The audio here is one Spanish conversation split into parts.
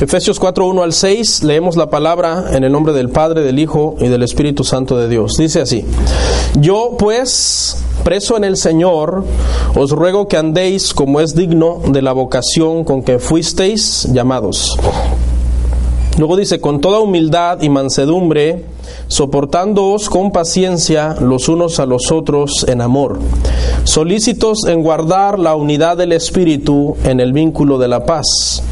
Efesios 4, 1 al 6, leemos la palabra en el nombre del Padre, del Hijo y del Espíritu Santo de Dios. Dice así, yo pues, preso en el Señor, os ruego que andéis como es digno de la vocación con que fuisteis llamados. Luego dice, con toda humildad y mansedumbre, soportándoos con paciencia los unos a los otros en amor, solícitos en guardar la unidad del Espíritu en el vínculo de la paz.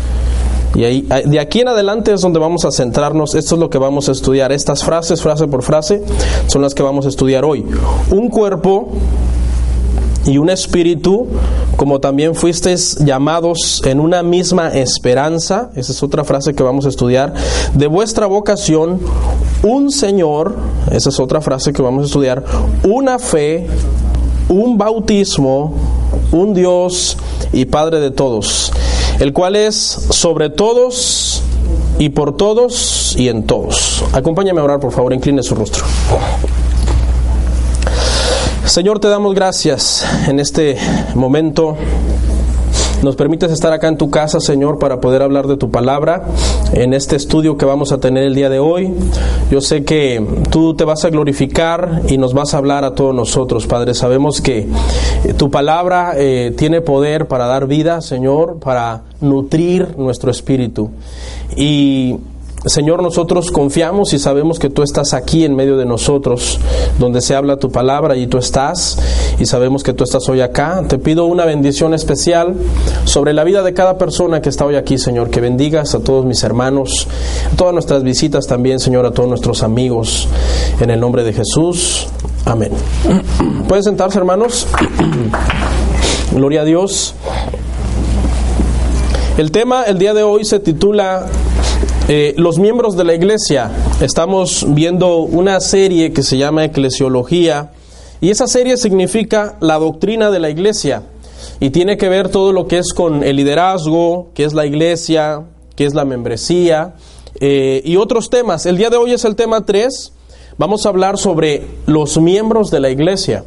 Y ahí, de aquí en adelante es donde vamos a centrarnos, esto es lo que vamos a estudiar, estas frases, frase por frase, son las que vamos a estudiar hoy. Un cuerpo y un espíritu, como también fuisteis llamados en una misma esperanza, esa es otra frase que vamos a estudiar, de vuestra vocación, un Señor, esa es otra frase que vamos a estudiar, una fe, un bautismo, un Dios y Padre de todos el cual es sobre todos y por todos y en todos. Acompáñame a orar, por favor, incline su rostro. Señor, te damos gracias en este momento nos permites estar acá en tu casa, Señor, para poder hablar de tu palabra en este estudio que vamos a tener el día de hoy. Yo sé que tú te vas a glorificar y nos vas a hablar a todos nosotros, Padre. Sabemos que tu palabra eh, tiene poder para dar vida, Señor, para nutrir nuestro espíritu. Y Señor, nosotros confiamos y sabemos que tú estás aquí en medio de nosotros, donde se habla tu palabra y tú estás, y sabemos que tú estás hoy acá. Te pido una bendición especial sobre la vida de cada persona que está hoy aquí, Señor, que bendigas a todos mis hermanos, todas nuestras visitas también, Señor, a todos nuestros amigos, en el nombre de Jesús. Amén. ¿Pueden sentarse, hermanos? Gloria a Dios. El tema el día de hoy se titula eh, los miembros de la iglesia. Estamos viendo una serie que se llama Eclesiología y esa serie significa la doctrina de la iglesia y tiene que ver todo lo que es con el liderazgo, que es la iglesia, que es la membresía eh, y otros temas. El día de hoy es el tema 3. Vamos a hablar sobre los miembros de la iglesia.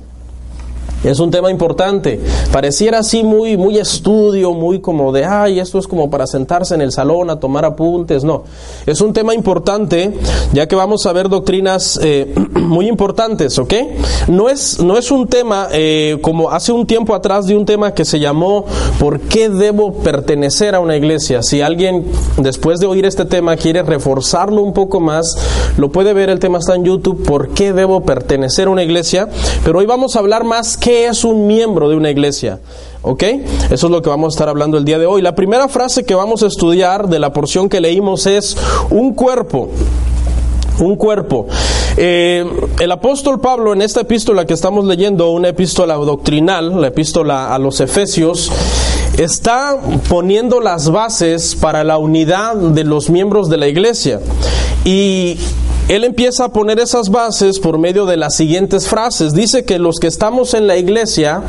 Es un tema importante. Pareciera así muy, muy estudio, muy como de, ay, esto es como para sentarse en el salón a tomar apuntes. No, es un tema importante, ya que vamos a ver doctrinas eh, muy importantes, ¿ok? No es, no es un tema eh, como hace un tiempo atrás de un tema que se llamó ¿Por qué debo pertenecer a una iglesia? Si alguien después de oír este tema quiere reforzarlo un poco más, lo puede ver, el tema está en YouTube, ¿por qué debo pertenecer a una iglesia? Pero hoy vamos a hablar más que es un miembro de una iglesia? ¿Ok? Eso es lo que vamos a estar hablando el día de hoy. La primera frase que vamos a estudiar de la porción que leímos es un cuerpo. Un cuerpo. Eh, el apóstol Pablo en esta epístola que estamos leyendo, una epístola doctrinal, la epístola a los Efesios, está poniendo las bases para la unidad de los miembros de la iglesia. Y él empieza a poner esas bases por medio de las siguientes frases. Dice que los que estamos en la iglesia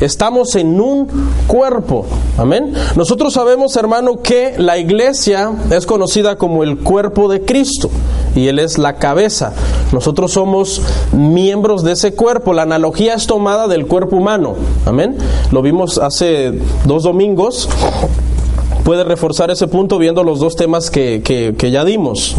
estamos en un cuerpo. Amén. Nosotros sabemos, hermano, que la iglesia es conocida como el cuerpo de Cristo y Él es la cabeza. Nosotros somos miembros de ese cuerpo. La analogía es tomada del cuerpo humano. Amén. Lo vimos hace dos domingos puede reforzar ese punto viendo los dos temas que, que, ya dimos.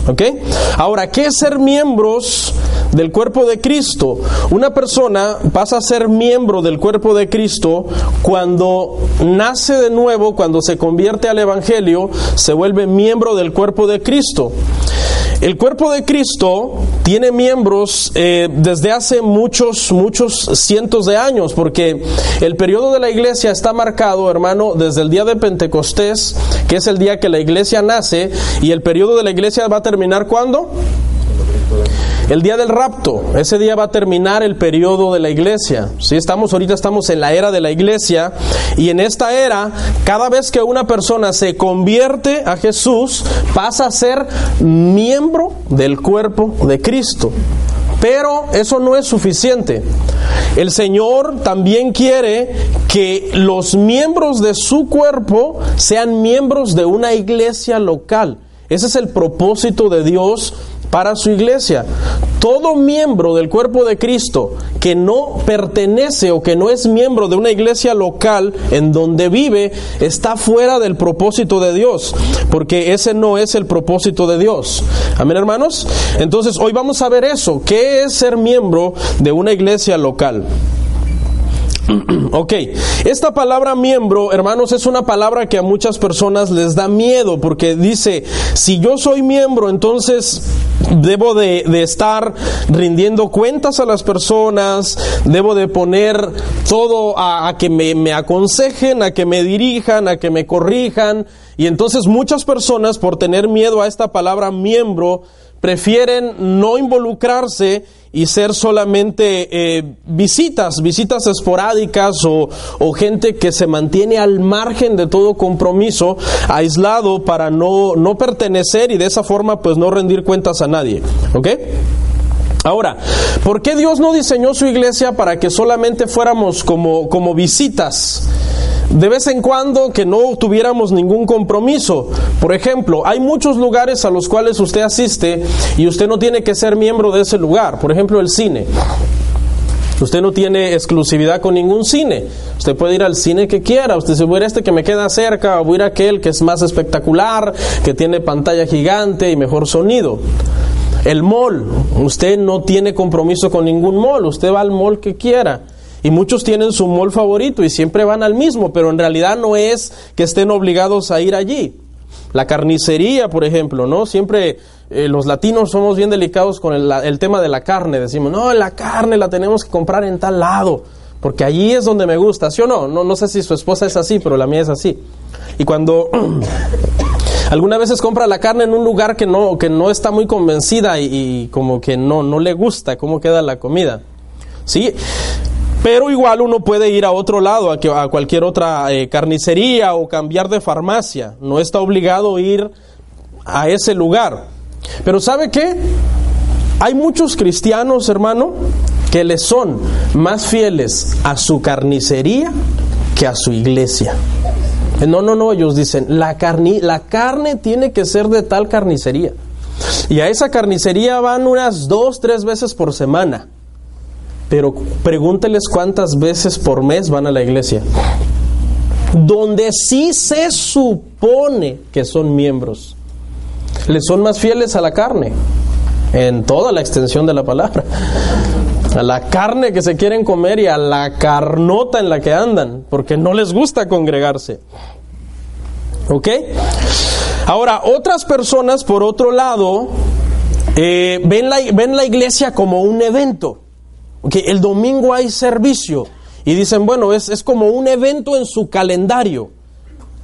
Ahora, ¿qué es ser miembros del cuerpo de Cristo? Una persona pasa a ser miembro del cuerpo de Cristo cuando nace de nuevo, cuando se convierte al Evangelio, se vuelve miembro del cuerpo de Cristo. El cuerpo de Cristo tiene miembros eh, desde hace muchos, muchos cientos de años, porque el periodo de la iglesia está marcado, hermano, desde el día de Pentecostés, que es el día que la iglesia nace, y el periodo de la iglesia va a terminar ¿cuándo? El día del rapto, ese día va a terminar el periodo de la iglesia. ¿sí? Estamos ahorita estamos en la era de la iglesia y en esta era, cada vez que una persona se convierte a Jesús, pasa a ser miembro del cuerpo de Cristo. Pero eso no es suficiente. El Señor también quiere que los miembros de su cuerpo sean miembros de una iglesia local. Ese es el propósito de Dios para su iglesia. Todo miembro del cuerpo de Cristo que no pertenece o que no es miembro de una iglesia local en donde vive está fuera del propósito de Dios, porque ese no es el propósito de Dios. Amén, hermanos. Entonces, hoy vamos a ver eso. ¿Qué es ser miembro de una iglesia local? Ok, esta palabra miembro, hermanos, es una palabra que a muchas personas les da miedo porque dice, si yo soy miembro, entonces debo de, estar rindiendo cuentas a las personas, debo de poner todo a, que me, aconsejen, a que me dirijan, a que me corrijan. Y entonces muchas personas, por tener miedo a esta palabra miembro, prefieren no involucrarse y ser solamente eh, visitas, visitas esporádicas o, o, gente que se mantiene al margen de todo compromiso, aislado para no, no pertenecer y de esa forma pues no rendir cuentas a nadie. ¿Ok? Ahora, ¿por qué Dios no diseñó su iglesia para que solamente fuéramos como, como visitas? de vez en cuando que no tuviéramos ningún compromiso. Por ejemplo, hay muchos lugares a los cuales usted asiste y usted no tiene que ser miembro de ese lugar. Por ejemplo, el cine. Usted no tiene exclusividad con ningún cine. Usted puede ir al cine que quiera. Usted se voy a este que me queda cerca, o voy a ir a aquel que es más espectacular, que tiene pantalla gigante y mejor sonido. El mall. Usted no tiene compromiso con ningún mall. Usted va al mall que quiera. Y muchos tienen su mall favorito y siempre van al mismo, pero en realidad no es que estén obligados a ir allí. La carnicería, por ejemplo, ¿no? Siempre eh, los latinos somos bien delicados con el, tema de la carne. Decimos, no, la carne la tenemos que comprar en tal lado, porque allí es donde me gusta, ¿sí o no? No, no sé si su esposa es así, pero la mía es así. Y cuando algunas veces compra la carne en un lugar que no, que no está muy convencida y, como que no, no le gusta cómo queda la comida. ¿Sí? Pero igual uno puede ir a otro lado, a, cualquier otra eh, carnicería o cambiar de farmacia. No está obligado a ir a ese lugar. Pero ¿sabe qué? Hay muchos cristianos, hermano, que le son más fieles a su carnicería que a su iglesia. No, no, no, ellos dicen, la, la carne tiene que ser de tal carnicería. Y a esa carnicería van unas dos, tres veces por semana pero pregúnteles cuántas veces por mes van a la iglesia. Donde sí se supone que son miembros. Les son más fieles a la carne, en toda la extensión de la palabra. A la carne que se quieren comer y a la carnota en la que andan, porque no les gusta congregarse. ¿Ok? Ahora, otras personas, por otro lado, eh, ven, la, ven la iglesia como un evento el domingo hay servicio y dicen, bueno, es, es como un evento en su calendario.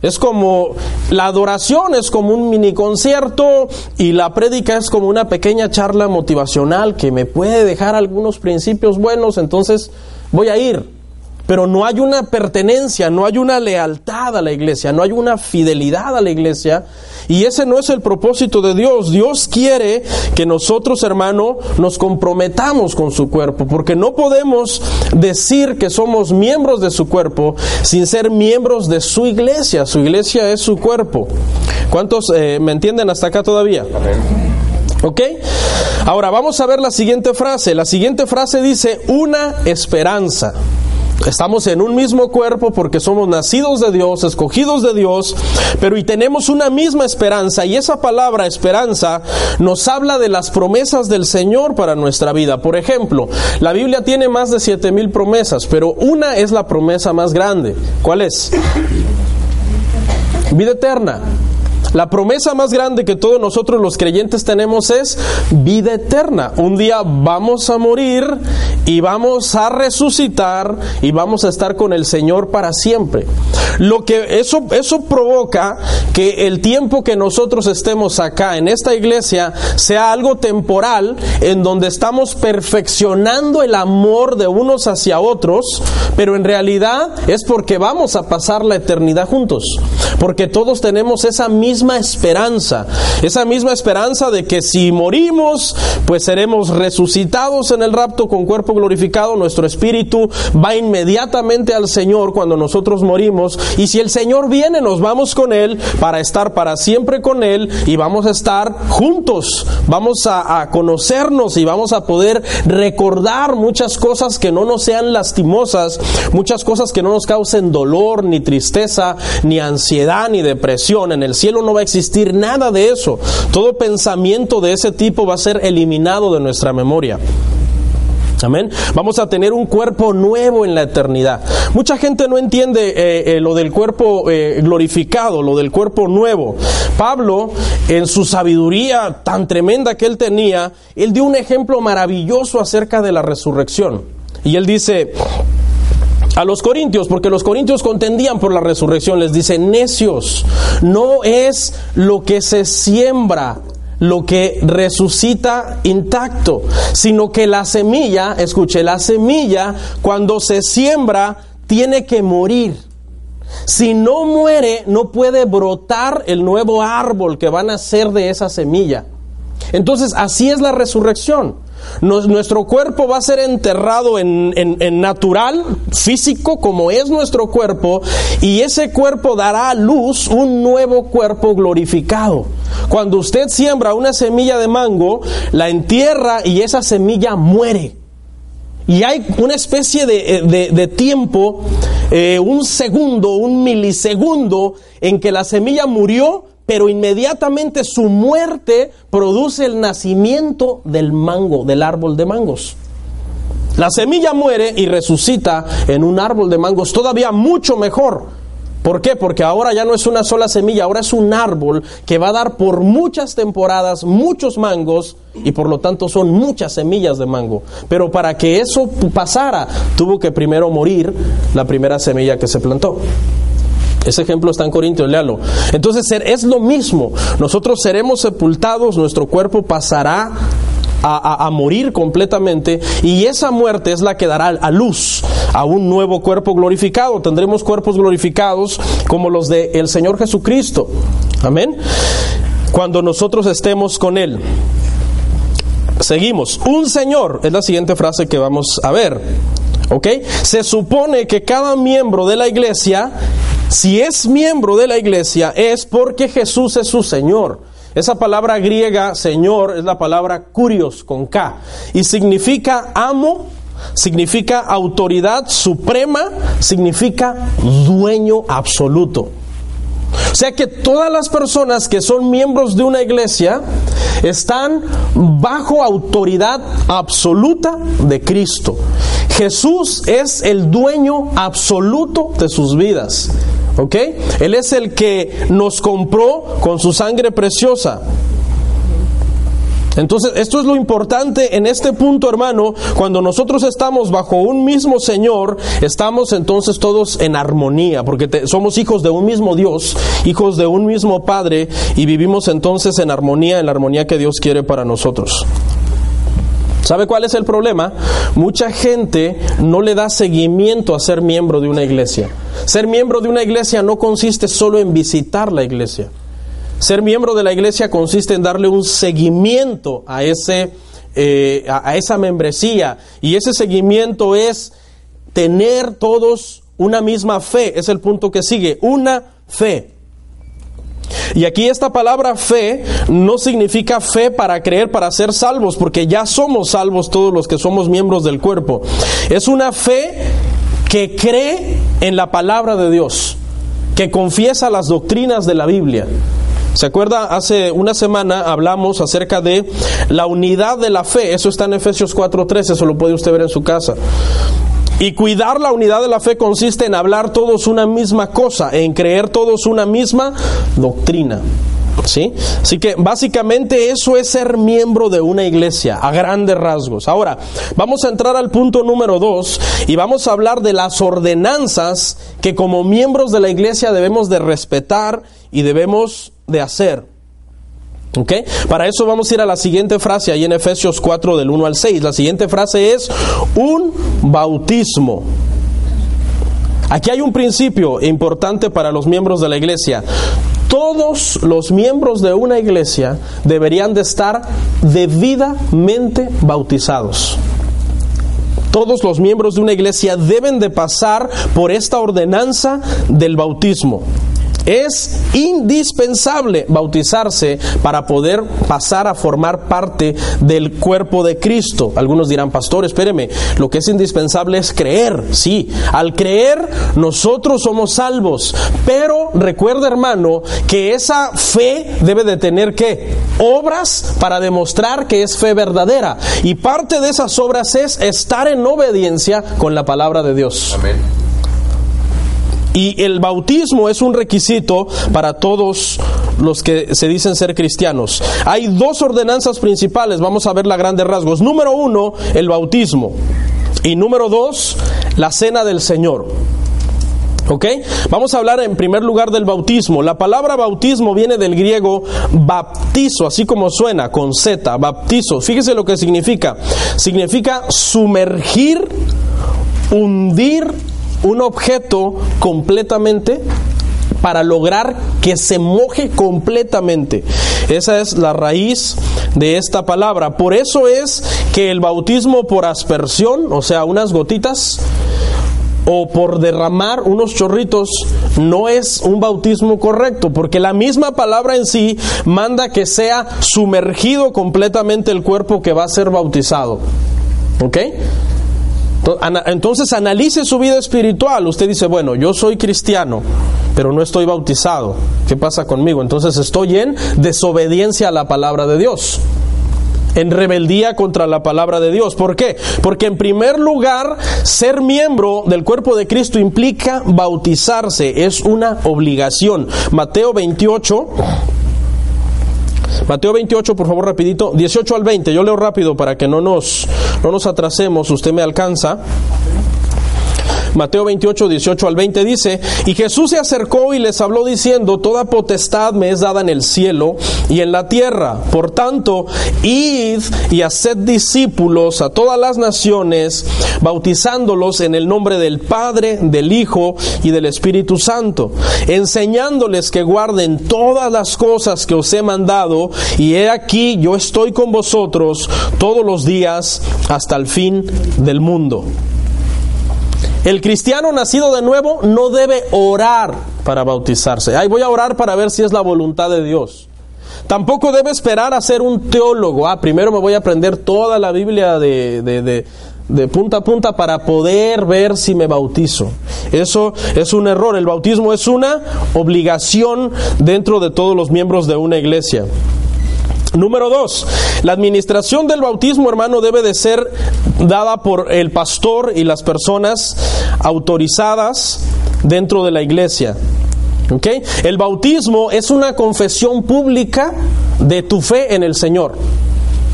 Es como la adoración es como un mini concierto y la prédica es como una pequeña charla motivacional que me puede dejar algunos principios buenos, entonces voy a ir pero no hay una pertenencia, no hay una lealtad a la iglesia, no hay una fidelidad a la iglesia. Y ese no es el propósito de Dios. Dios quiere que nosotros, hermano, nos comprometamos con su cuerpo, porque no podemos decir que somos miembros de su cuerpo sin ser miembros de su iglesia. Su iglesia es su cuerpo. ¿Cuántos eh, me entienden hasta acá todavía? ¿Ok? Ahora vamos a ver la siguiente frase. La siguiente frase dice una esperanza. Estamos en un mismo cuerpo porque somos nacidos de Dios, escogidos de Dios, pero y tenemos una misma esperanza y esa palabra esperanza nos habla de las promesas del Señor para nuestra vida. Por ejemplo, la Biblia tiene más de siete mil promesas, pero una es la promesa más grande. ¿Cuál es? Vida eterna. La promesa más grande que todos nosotros los creyentes tenemos es vida eterna. Un día vamos a morir y vamos a resucitar y vamos a estar con el Señor para siempre. Lo que eso eso provoca que el tiempo que nosotros estemos acá en esta iglesia sea algo temporal en donde estamos perfeccionando el amor de unos hacia otros, pero en realidad es porque vamos a pasar la eternidad juntos, porque todos tenemos esa misma esperanza, esa misma esperanza de que si morimos, pues seremos resucitados en el rapto con cuerpo glorificado, nuestro espíritu va inmediatamente al Señor cuando nosotros morimos, y si el Señor viene, nos vamos con Él para estar para siempre con Él y vamos a estar juntos, vamos a, a conocernos y vamos a poder recordar muchas cosas que no nos sean lastimosas, muchas cosas que no nos causen dolor, ni tristeza, ni ansiedad, ni depresión. En el cielo no va a existir nada de eso. Todo pensamiento de ese tipo va a ser eliminado de nuestra memoria. Amén. Vamos a tener un cuerpo nuevo en la eternidad. Mucha gente no entiende eh, eh, lo del cuerpo eh, glorificado, lo del cuerpo nuevo. Pablo, en su sabiduría tan tremenda que él tenía, él dio un ejemplo maravilloso acerca de la resurrección. Y él dice, a los corintios, porque los corintios contendían por la resurrección, les dice, necios, no es lo que se siembra lo que resucita intacto, sino que la semilla, escuche, la semilla cuando se siembra tiene que morir. Si no muere, no puede brotar el nuevo árbol que va a nacer de esa semilla. Entonces, así es la resurrección. Nuestro cuerpo va a ser enterrado en, en, natural, físico, como es nuestro cuerpo, y ese cuerpo dará a luz un nuevo cuerpo glorificado. Cuando usted siembra una semilla de mango, la entierra y esa semilla muere. Y hay una especie de, de, tiempo, eh, un segundo, un milisegundo, en que la semilla murió, pero inmediatamente su muerte produce el nacimiento del mango, del árbol de mangos. La semilla muere y resucita en un árbol de mangos todavía mucho mejor. ¿Por qué? Porque ahora ya no es una sola semilla, ahora es un árbol que va a dar por muchas temporadas muchos mangos y por lo tanto son muchas semillas de mango. Pero para que eso pasara, tuvo que primero morir la primera semilla que se plantó. Ese ejemplo está en Corintios, léalo. Entonces es lo mismo. Nosotros seremos sepultados, nuestro cuerpo pasará a, morir completamente y esa muerte es la que dará a luz a un nuevo cuerpo glorificado. Tendremos cuerpos glorificados como los del el Señor Jesucristo. Amén. Cuando nosotros estemos con Él. Seguimos. Un Señor es la siguiente frase que vamos a ver. ¿Ok? Se supone que cada miembro de la iglesia si es miembro de la iglesia es porque Jesús es su Señor. Esa palabra griega, Señor, es la palabra curios con K y significa amo, significa autoridad suprema, significa dueño absoluto. O sea que todas las personas que son miembros de una iglesia están bajo autoridad absoluta de Cristo. Jesús es el dueño absoluto de sus vidas. ¿Ok? Él es el que nos compró con su sangre preciosa. Entonces, esto es lo importante en este punto, hermano. Cuando nosotros estamos bajo un mismo Señor, estamos entonces todos en armonía, porque somos hijos de un mismo Dios, hijos de un mismo Padre, y vivimos entonces en armonía, en la armonía que Dios quiere para nosotros. ¿Sabe cuál es el problema? Mucha gente no le da seguimiento a ser miembro de una iglesia. Ser miembro de una iglesia no consiste solo en visitar la iglesia. Ser miembro de la iglesia consiste en darle un seguimiento a, ese, eh, a, esa membresía y ese seguimiento es tener todos una misma fe, es el punto que sigue, una fe. Y aquí esta palabra fe no significa fe para creer, para ser salvos, porque ya somos salvos todos los que somos miembros del cuerpo. Es una fe que cree en la palabra de Dios, que confiesa las doctrinas de la Biblia. ¿Se acuerda? Hace una semana hablamos acerca de la unidad de la fe. Eso está en Efesios 4.13, eso lo puede usted ver en su casa. Y cuidar la unidad de la fe consiste en hablar todos una misma cosa, en creer todos una misma doctrina. ¿Sí? Así que básicamente eso es ser miembro de una iglesia, a grandes rasgos. Ahora, vamos a entrar al punto número dos y vamos a hablar de las ordenanzas que como miembros de la iglesia debemos de respetar y debemos de hacer. ¿Ok? Para eso vamos a ir a la siguiente frase ahí en Efesios 4 del 1 al 6. La siguiente frase es un bautismo. Aquí hay un principio importante para los miembros de la iglesia. Todos los miembros de una iglesia deberían de estar debidamente bautizados. Todos los miembros de una iglesia deben de pasar por esta ordenanza del bautismo. Es indispensable bautizarse para poder pasar a formar parte del cuerpo de Cristo. Algunos dirán, pastor, espéreme, lo que es indispensable es creer. Sí, al creer nosotros somos salvos. Pero recuerda, hermano, que esa fe debe de tener que obras para demostrar que es fe verdadera. Y parte de esas obras es estar en obediencia con la palabra de Dios. Amén. Y el bautismo es un requisito para todos los que se dicen ser cristianos. Hay dos ordenanzas principales, vamos a ver la grandes rasgos. Número uno, el bautismo. Y número dos, la cena del Señor. ¿Ok? Vamos a hablar en primer lugar del bautismo. La palabra bautismo viene del griego baptizo, así como suena, con Z, baptizo. Fíjese lo que significa. Significa sumergir, hundir un objeto completamente para lograr que se moje completamente. Esa es la raíz de esta palabra. Por eso es que el bautismo por aspersión, o sea, unas gotitas, o por derramar unos chorritos no es un bautismo correcto, porque la misma palabra en sí manda que sea sumergido completamente el cuerpo que va a ser bautizado. ¿Ok? Entonces analice su vida espiritual. Usted dice, bueno, yo soy cristiano, pero no estoy bautizado. ¿Qué pasa conmigo? Entonces estoy en desobediencia a la palabra de Dios en rebeldía contra la palabra de Dios. ¿Por qué? Porque en primer lugar, ser miembro del cuerpo de Cristo implica bautizarse, es una obligación. Mateo 28 Mateo 28, por favor, rapidito, 18 al 20. Yo leo rápido para que no nos, no nos atrasemos. Usted me alcanza. Mateo 28, 18 al 20 dice, y Jesús se acercó y les habló diciendo, toda potestad me es dada en el cielo y en la tierra. Por tanto, id y haced discípulos a todas las naciones, bautizándolos en el nombre del Padre, del Hijo y del Espíritu Santo, enseñándoles que guarden todas las cosas que os he mandado, y he aquí yo estoy con vosotros todos los días hasta el fin del mundo. El cristiano nacido de nuevo no debe orar para bautizarse. Ay, voy a orar para ver si es la voluntad de Dios. Tampoco debe esperar a ser un teólogo. Ah, primero me voy a aprender toda la Biblia de, de, de punta a punta para poder ver si me bautizo. Eso es un error. El bautismo es una obligación dentro de todos los miembros de una iglesia. Número dos, la administración del bautismo, hermano, debe de ser dada por el pastor y las personas autorizadas dentro de la iglesia. El bautismo es una confesión pública de tu fe en el Señor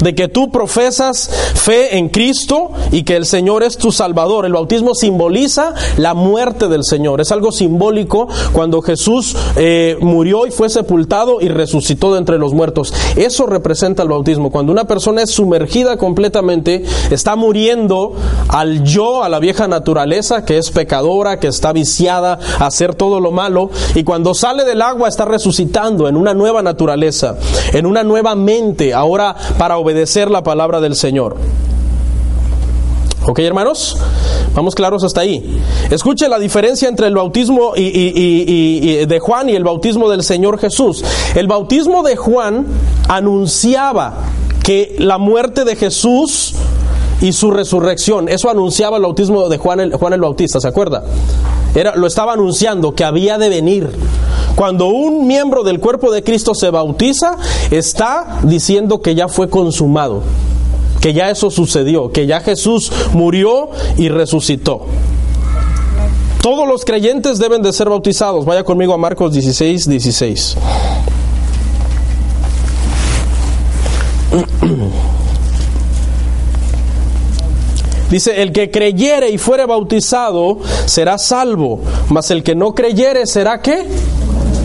de que tú profesas fe en Cristo y que el Señor es tu Salvador. El bautismo simboliza la muerte del Señor. Es algo simbólico cuando Jesús eh, murió y fue sepultado y resucitó de entre los muertos. Eso representa el bautismo. Cuando una persona es sumergida completamente, está muriendo al yo, a la vieja naturaleza, que es pecadora, que está viciada a hacer todo lo malo, y cuando sale del agua está resucitando en una nueva naturaleza, en una nueva mente, ahora para obedecer la palabra del Señor. ¿Ok, hermanos? Vamos claros hasta ahí. Escuche la diferencia entre el bautismo y, de Juan y el bautismo del Señor Jesús. El bautismo de Juan anunciaba que la muerte de Jesús y su resurrección, eso anunciaba el bautismo de Juan el, Juan el Bautista, ¿se acuerda? Era, lo estaba anunciando que había de venir. Cuando un miembro del cuerpo de Cristo se bautiza, está diciendo que ya fue consumado, que ya eso sucedió, que ya Jesús murió y resucitó. Todos los creyentes deben de ser bautizados. Vaya conmigo a Marcos 16, 16. Dice, el que creyere y fuere bautizado será salvo, mas el que no creyere será qué?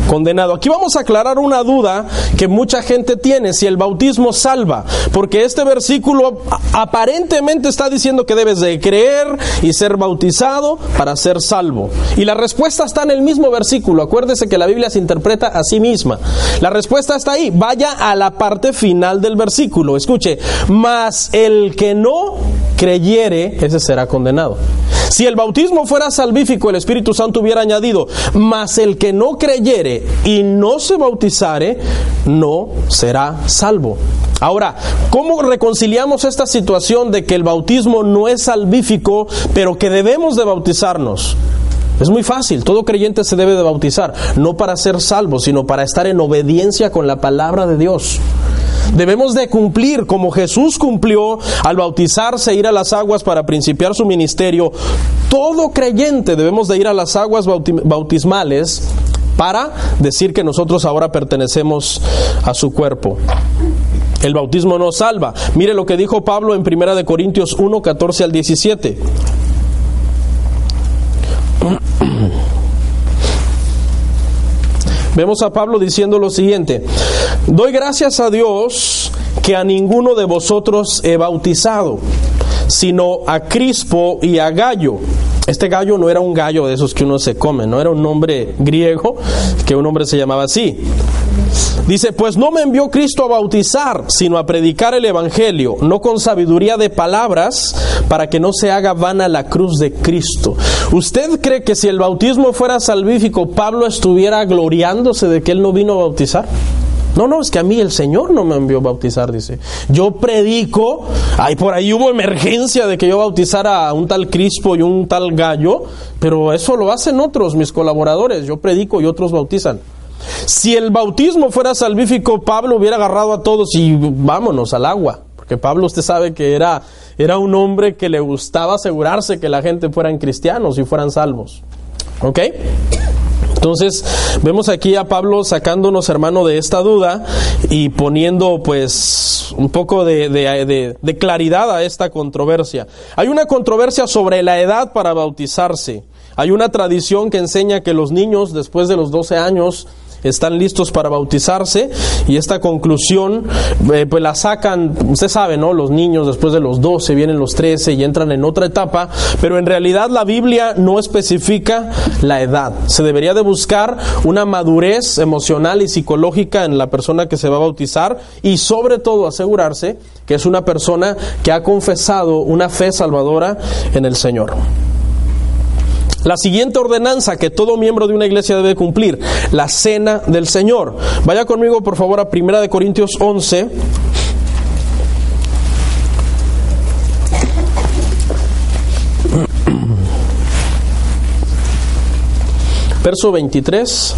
Condenado. Aquí vamos a aclarar una duda que mucha gente tiene, si el bautismo salva, porque este versículo aparentemente está diciendo que debes de creer y ser bautizado para ser salvo. Y la respuesta está en el mismo versículo, acuérdese que la Biblia se interpreta a sí misma. La respuesta está ahí, vaya a la parte final del versículo, escuche, mas el que no creyere, ese será condenado. Si el bautismo fuera salvífico, el Espíritu Santo hubiera añadido, mas el que no creyere y no se bautizare, no será salvo. Ahora, ¿cómo reconciliamos esta situación de que el bautismo no es salvífico, pero que debemos de bautizarnos? Es muy fácil, todo creyente se debe de bautizar, no para ser salvo, sino para estar en obediencia con la palabra de Dios. Debemos de cumplir como Jesús cumplió al bautizarse, ir a las aguas para principiar su ministerio. Todo creyente debemos de ir a las aguas bautismales para decir que nosotros ahora pertenecemos a su cuerpo. El bautismo nos salva. Mire lo que dijo Pablo en 1 Corintios 1, 14 al 17. Vemos a Pablo diciendo lo siguiente, doy gracias a Dios que a ninguno de vosotros he bautizado, sino a Crispo y a Gallo. Este gallo no era un gallo de esos que uno se come, no era un nombre griego, que un hombre se llamaba así. Dice, pues no me envió Cristo a bautizar, sino a predicar el Evangelio, no con sabiduría de palabras, para que no se haga vana la cruz de Cristo. ¿Usted cree que si el bautismo fuera salvífico, Pablo estuviera gloriándose de que él no vino a bautizar? No, no, es que a mí el Señor no me envió a bautizar, dice. Yo predico, ay, por ahí hubo emergencia de que yo bautizara a un tal Crispo y un tal Gallo, pero eso lo hacen otros, mis colaboradores. Yo predico y otros bautizan. Si el bautismo fuera salvífico, Pablo hubiera agarrado a todos y vámonos al agua. Porque Pablo usted sabe que era, era un hombre que le gustaba asegurarse que la gente fueran cristianos y fueran salvos. ¿Ok? Entonces vemos aquí a Pablo sacándonos, hermano, de esta duda y poniendo pues un poco de, de, claridad a esta controversia. Hay una controversia sobre la edad para bautizarse. Hay una tradición que enseña que los niños después de los 12 años están listos para bautizarse y esta conclusión eh, pues la sacan, usted sabe, ¿no? Los niños después de los 12 vienen los 13 y entran en otra etapa, pero en realidad la Biblia no especifica la edad. Se debería de buscar una madurez emocional y psicológica en la persona que se va a bautizar y sobre todo asegurarse que es una persona que ha confesado una fe salvadora en el Señor. La siguiente ordenanza que todo miembro de una iglesia debe cumplir, la cena del Señor. Vaya conmigo por favor a 1 de Corintios 11. Verso 23.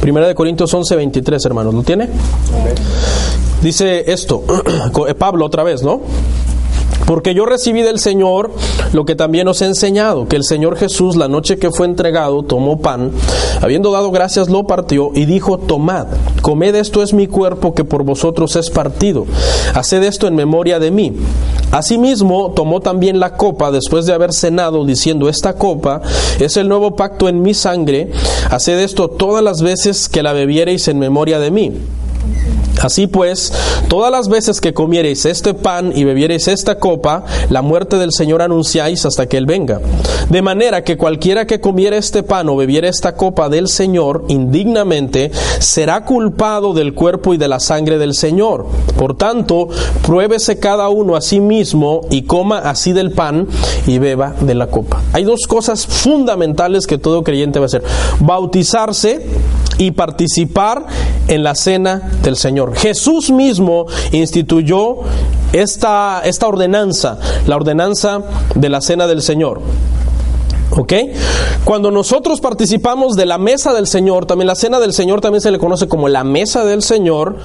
Primera de Corintios 11, 23, hermanos. ¿Lo tiene? Dice esto, Pablo otra vez, ¿no? Porque yo recibí del Señor lo que también os he enseñado, que el Señor Jesús la noche que fue entregado tomó pan, habiendo dado gracias lo partió y dijo, tomad, comed esto es mi cuerpo que por vosotros es partido, haced esto en memoria de mí. Asimismo tomó también la copa después de haber cenado, diciendo, esta copa es el nuevo pacto en mi sangre, haced esto todas las veces que la bebiereis en memoria de mí. Así pues, todas las veces que comiereis este pan y bebiereis esta copa, la muerte del Señor anunciáis hasta que Él venga. De manera que cualquiera que comiere este pan o bebiere esta copa del Señor indignamente, será culpado del cuerpo y de la sangre del Señor. Por tanto, pruébese cada uno a sí mismo y coma así del pan y beba de la copa. Hay dos cosas fundamentales que todo creyente va a hacer. Bautizarse y participar en la cena del Señor. Jesús mismo instituyó esta, esta ordenanza, la ordenanza de la cena del Señor. ¿Ok? Cuando nosotros participamos de la mesa del Señor, también la cena del Señor también se le conoce como la mesa del Señor,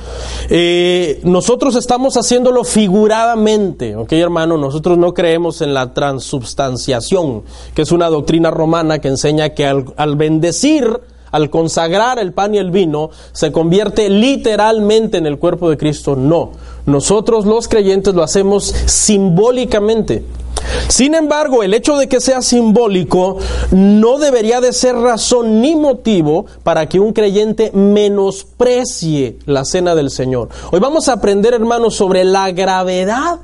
eh, nosotros estamos haciéndolo figuradamente, ¿ok hermano? Nosotros no creemos en la transubstanciación, que es una doctrina romana que enseña que al, al bendecir al consagrar el pan y el vino, se convierte literalmente en el cuerpo de Cristo. No, nosotros los creyentes lo hacemos simbólicamente. Sin embargo, el hecho de que sea simbólico no debería de ser razón ni motivo para que un creyente menosprecie la cena del Señor. Hoy vamos a aprender, hermanos, sobre la gravedad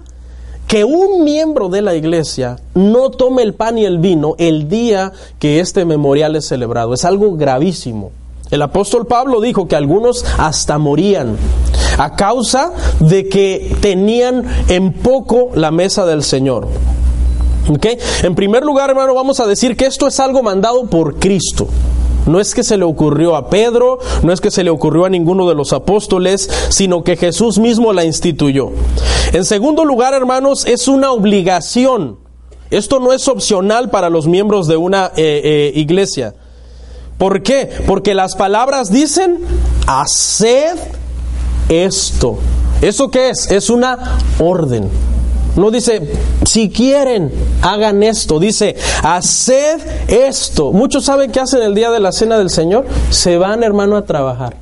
que un miembro de la iglesia no tome el pan y el vino el día que este memorial es celebrado. Es algo gravísimo. El apóstol Pablo dijo que algunos hasta morían a causa de que tenían en poco la mesa del Señor. En primer lugar, hermano, vamos a decir que esto es algo mandado por Cristo. No es que se le ocurrió a Pedro, no es que se le ocurrió a ninguno de los apóstoles, sino que Jesús mismo la instituyó. En segundo lugar, hermanos, es una obligación. Esto no es opcional para los miembros de una eh, eh, iglesia. ¿Por qué? Porque las palabras dicen, haced esto. ¿Eso qué es? Es una orden. No dice, si quieren, hagan esto. Dice, haced esto. Muchos saben qué hacen el día de la cena del Señor. Se van, hermano, a trabajar.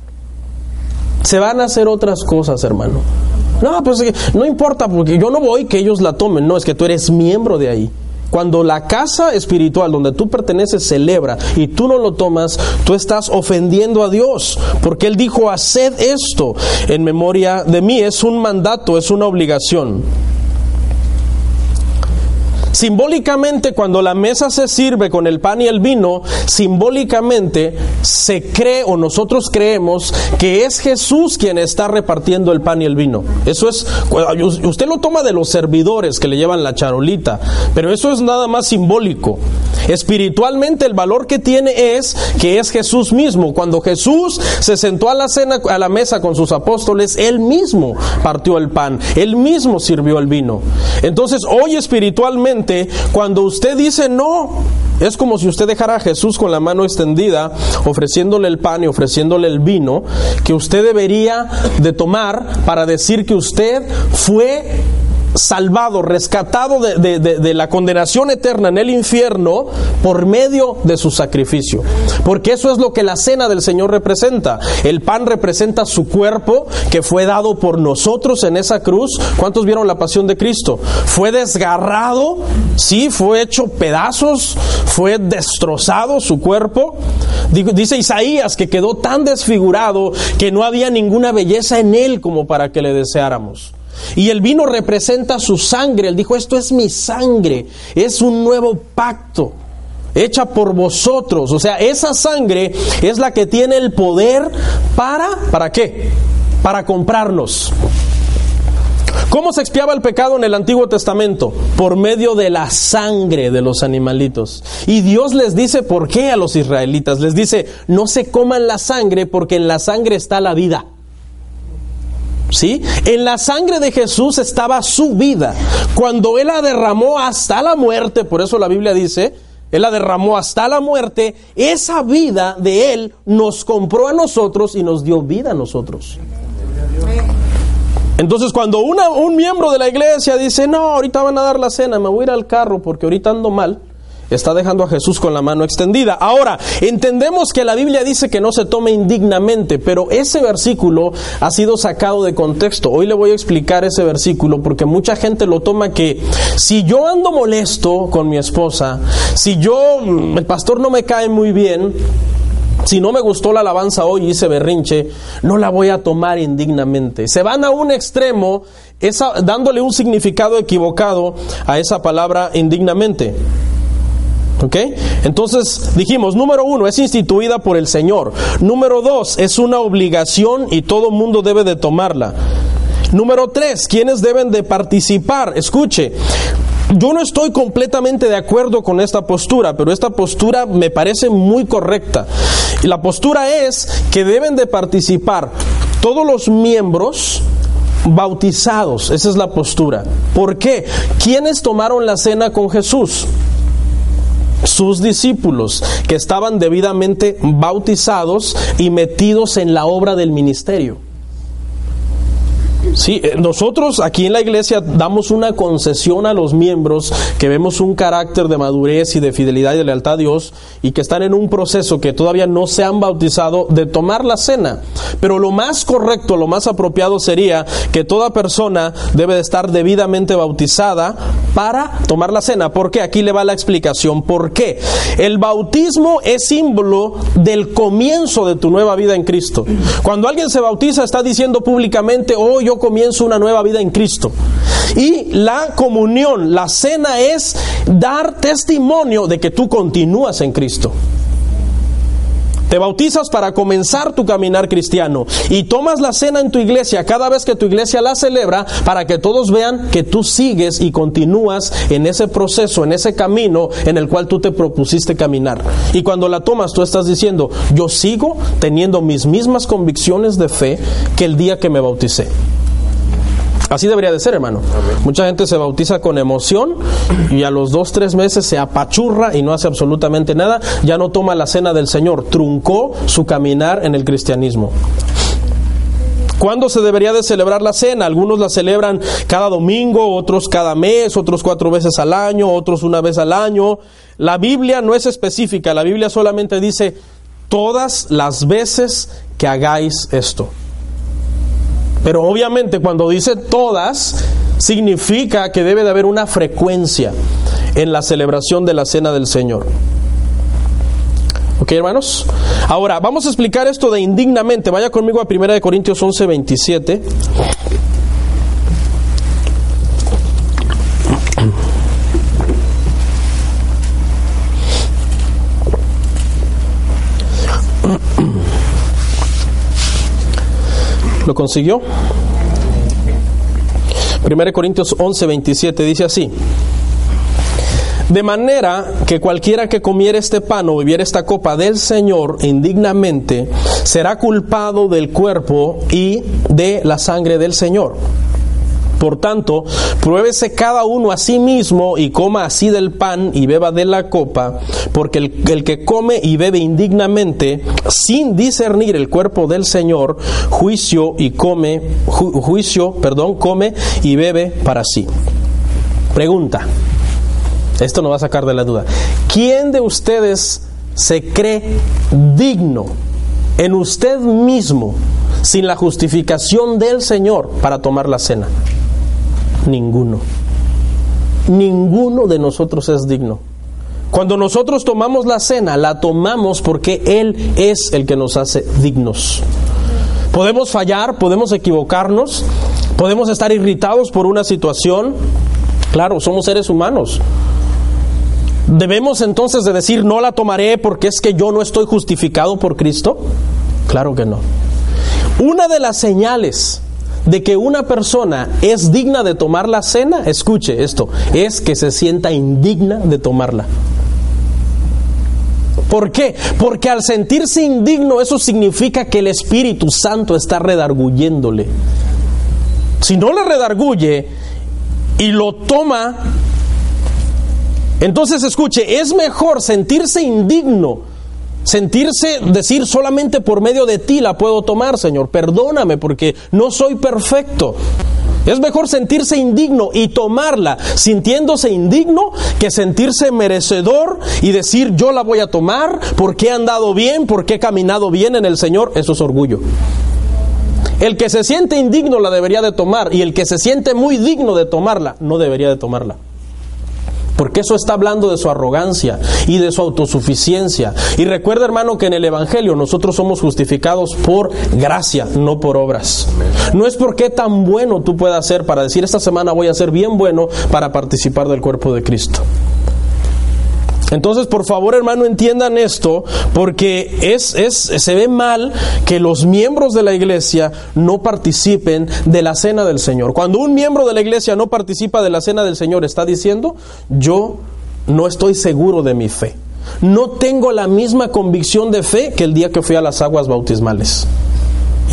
Se van a hacer otras cosas, hermano. No, pues no importa, porque yo no voy que ellos la tomen. No, es que tú eres miembro de ahí. Cuando la casa espiritual donde tú perteneces celebra y tú no lo tomas, tú estás ofendiendo a Dios, porque Él dijo, haced esto en memoria de mí, es un mandato, es una obligación. Simbólicamente, cuando la mesa se sirve con el pan y el vino, simbólicamente se cree o nosotros creemos que es Jesús quien está repartiendo el pan y el vino. Eso es, usted lo toma de los servidores que le llevan la charolita, pero eso es nada más simbólico. Espiritualmente el valor que tiene es que es Jesús mismo. Cuando Jesús se sentó a la cena, a la mesa con sus apóstoles, él mismo partió el pan, él mismo sirvió el vino. Entonces, hoy espiritualmente cuando usted dice no, es como si usted dejara a Jesús con la mano extendida, ofreciéndole el pan y ofreciéndole el vino, que usted debería de tomar para decir que usted fue salvado, rescatado de, la condenación eterna en el infierno por medio de su sacrificio. Porque eso es lo que la cena del Señor representa. El pan representa su cuerpo que fue dado por nosotros en esa cruz. ¿Cuántos vieron la pasión de Cristo? Fue desgarrado, sí, fue hecho pedazos, fue destrozado su cuerpo. Dice Isaías que quedó tan desfigurado que no había ninguna belleza en él como para que le deseáramos. Y el vino representa su sangre. Él dijo, esto es mi sangre, es un nuevo pacto hecha por vosotros. O sea, esa sangre es la que tiene el poder para, ¿para qué? Para comprarnos. ¿Cómo se expiaba el pecado en el Antiguo Testamento? Por medio de la sangre de los animalitos. Y Dios les dice por qué a los israelitas. Les dice, no se coman la sangre porque en la sangre está la vida. ¿Sí? En la sangre de Jesús estaba su vida. Cuando Él la derramó hasta la muerte, por eso la Biblia dice, Él la derramó hasta la muerte, esa vida de Él nos compró a nosotros y nos dio vida a nosotros. Entonces cuando un miembro de la iglesia dice, no, ahorita van a dar la cena, me voy a ir al carro porque ahorita ando mal, Está dejando a Jesús con la mano extendida. Ahora, entendemos que la Biblia dice que no se tome indignamente, pero ese versículo ha sido sacado de contexto. Hoy le voy a explicar ese versículo porque mucha gente lo toma que si yo ando molesto con mi esposa, si yo, mm, el pastor no me cae muy bien, si no me gustó la alabanza hoy y hice berrinche, no la voy a tomar indignamente. Se van a un extremo dándole un significado equivocado a esa palabra indignamente. ¿Ok? Entonces dijimos, número uno, es instituida por el Señor. Número dos, es una obligación y todo mundo debe de tomarla. Número tres, ¿quiénes deben de participar? Escuche, yo no estoy completamente de acuerdo con esta postura, pero esta postura me parece muy correcta. Y la postura es que deben de participar todos los miembros bautizados. Esa es la postura. ¿Por qué? ¿Quiénes tomaron la cena con Jesús? Sus discípulos que estaban debidamente bautizados y metidos en la obra del ministerio. Sí, eh, nosotros aquí en la iglesia damos una concesión a los miembros que vemos un carácter de madurez y de fidelidad y de lealtad a Dios y que están en un proceso que todavía no se han bautizado de tomar la cena. Pero lo más correcto, lo más apropiado sería que toda persona debe de estar debidamente bautizada para tomar la cena. ¿Por qué? Aquí le va la explicación. ¿Por qué? El bautismo es símbolo del comienzo de tu nueva vida en Cristo. Cuando alguien se bautiza está diciendo públicamente, oh, comienzo una nueva vida en Cristo. Y la comunión, la cena es dar testimonio de que tú continúas en Cristo. Te bautizas para comenzar tu caminar cristiano y tomas la cena en tu iglesia cada vez que tu iglesia la celebra para que todos vean que tú sigues y continúas en ese proceso, en ese camino en el cual tú te propusiste caminar. Y cuando la tomas tú estás diciendo, yo sigo teniendo mis mismas convicciones de fe que el día que me bauticé. Así debería de ser, hermano. Mucha gente se bautiza con emoción y a los dos, tres meses se apachurra y no hace absolutamente nada. Ya no toma la cena del Señor. Truncó su caminar en el cristianismo. ¿Cuándo se debería de celebrar la cena? Algunos la celebran cada domingo, otros cada mes, otros cuatro veces al año, otros una vez al año. La Biblia no es específica, la Biblia solamente dice todas las veces que hagáis esto. Pero obviamente cuando dice todas, significa que debe de haber una frecuencia en la celebración de la cena del Señor. ¿Ok, hermanos? Ahora, vamos a explicar esto de indignamente. Vaya conmigo a 1 Corintios 11, 27. ¿Lo consiguió? 1 Corintios 11, 27 dice así. De manera que cualquiera que comiera este pan o bebiera esta copa del Señor indignamente será culpado del cuerpo y de la sangre del Señor. Por tanto, pruébese cada uno a sí mismo y coma así del pan y beba de la copa, porque el, que come y bebe indignamente, sin discernir el cuerpo del Señor, juicio y come, juicio, perdón, come y bebe para sí. Pregunta. Esto no va a sacar de la duda. ¿Quién de ustedes se cree digno en usted mismo sin la justificación del Señor para tomar la cena? Ninguno. Ninguno de nosotros es digno. Cuando nosotros tomamos la cena, la tomamos porque Él es el que nos hace dignos. Podemos fallar, podemos equivocarnos, podemos estar irritados por una situación. Claro, somos seres humanos. ¿Debemos entonces de decir no la tomaré porque es que yo no estoy justificado por Cristo? Claro que no. Una de las señales de que una persona es digna de tomar la cena, escuche esto, es que se sienta indigna de tomarla. ¿Por qué? Porque al sentirse indigno eso significa que el Espíritu Santo está redarguyéndole. Si no le redarguye y lo toma, entonces escuche, es mejor sentirse indigno Sentirse, decir solamente por medio de ti la puedo tomar, Señor. Perdóname porque no soy perfecto. Es mejor sentirse indigno y tomarla sintiéndose indigno que sentirse merecedor y decir yo la voy a tomar porque he andado bien, porque he caminado bien en el Señor. Eso es orgullo. El que se siente indigno la debería de tomar y el que se siente muy digno de tomarla no debería de tomarla. Porque eso está hablando de su arrogancia y de su autosuficiencia. Y recuerda, hermano, que en el Evangelio nosotros somos justificados por gracia, no por obras. No es porque tan bueno tú puedas ser para decir esta semana voy a ser bien bueno para participar del cuerpo de Cristo. Entonces, por favor, hermano, entiendan esto, porque es, es, se ve mal que los miembros de la iglesia no participen de la cena del Señor. Cuando un miembro de la iglesia no participa de la cena del Señor, está diciendo, yo no estoy seguro de mi fe. No tengo la misma convicción de fe que el día que fui a las aguas bautismales.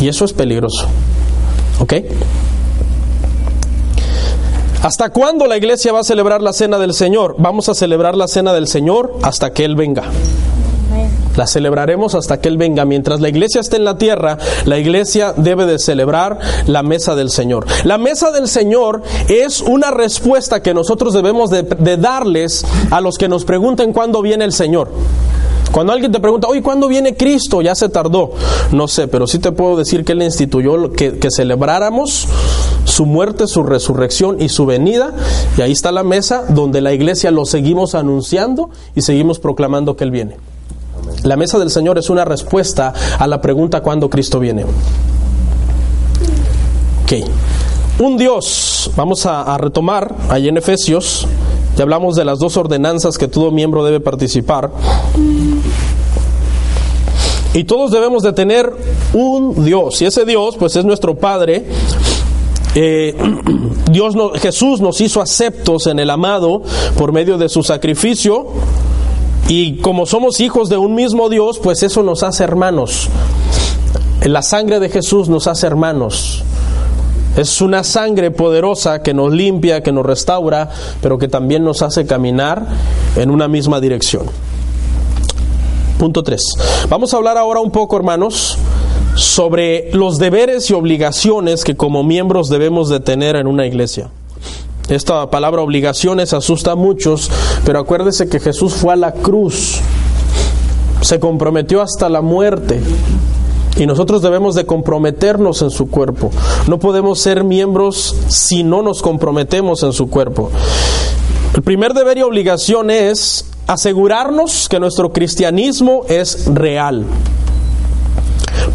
Y eso es peligroso. ¿Ok? ¿Hasta cuándo la iglesia va a celebrar la cena del Señor? Vamos a celebrar la cena del Señor hasta que Él venga. La celebraremos hasta que Él venga. Mientras la iglesia esté en la tierra, la iglesia debe de celebrar la mesa del Señor. La mesa del Señor es una respuesta que nosotros debemos de, darles a los que nos pregunten cuándo viene el Señor. Cuando alguien te pregunta, oye, ¿cuándo viene Cristo? Ya se tardó. No sé, pero sí te puedo decir que Él instituyó que celebráramos su muerte, su resurrección y su venida. Y ahí está la mesa donde la iglesia lo seguimos anunciando y seguimos proclamando que Él viene. La mesa del Señor es una respuesta a la pregunta cuándo Cristo viene. Ok. Un Dios, vamos a, a retomar ahí en Efesios, ya hablamos de las dos ordenanzas que todo miembro debe participar. Y todos debemos de tener un Dios. Y ese Dios, pues es nuestro Padre. Eh, Dios no, Jesús nos hizo aceptos en el amado por medio de su sacrificio. Y como somos hijos de un mismo Dios, pues eso nos hace hermanos. La sangre de Jesús nos hace hermanos. Es una sangre poderosa que nos limpia, que nos restaura, pero que también nos hace caminar en una misma dirección. Punto 3. Vamos a hablar ahora un poco, hermanos, sobre los deberes y obligaciones que como miembros debemos de tener en una iglesia. Esta palabra obligaciones asusta a muchos, pero acuérdese que Jesús fue a la cruz, se comprometió hasta la muerte. Y nosotros debemos de comprometernos en su cuerpo. No podemos ser miembros si no nos comprometemos en su cuerpo. El primer deber y obligación es asegurarnos que nuestro cristianismo es real.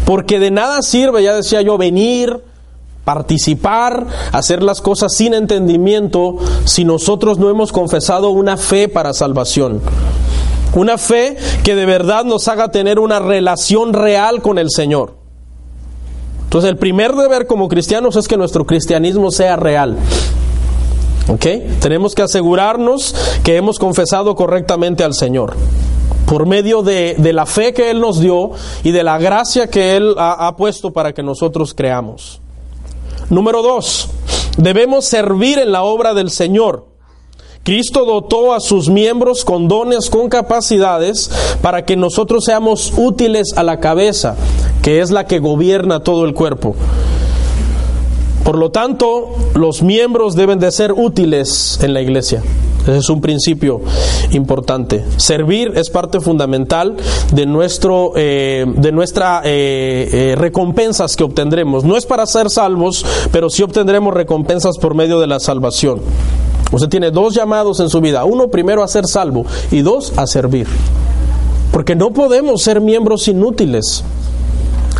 Porque de nada sirve, ya decía yo, venir, participar, hacer las cosas sin entendimiento si nosotros no hemos confesado una fe para salvación. Una fe que de verdad nos haga tener una relación real con el Señor. Entonces el primer deber como cristianos es que nuestro cristianismo sea real. ¿Ok? Tenemos que asegurarnos que hemos confesado correctamente al Señor. Por medio de, de la fe que Él nos dio y de la gracia que Él ha, ha puesto para que nosotros creamos. Número dos, debemos servir en la obra del Señor. Cristo dotó a sus miembros con dones, con capacidades, para que nosotros seamos útiles a la cabeza, que es la que gobierna todo el cuerpo. Por lo tanto, los miembros deben de ser útiles en la iglesia. Es un principio importante. Servir es parte fundamental de nuestro, eh, de nuestra eh, eh, recompensas que obtendremos. No es para ser salvos, pero sí obtendremos recompensas por medio de la salvación. Usted tiene dos llamados en su vida. Uno, primero a ser salvo y dos, a servir. Porque no podemos ser miembros inútiles.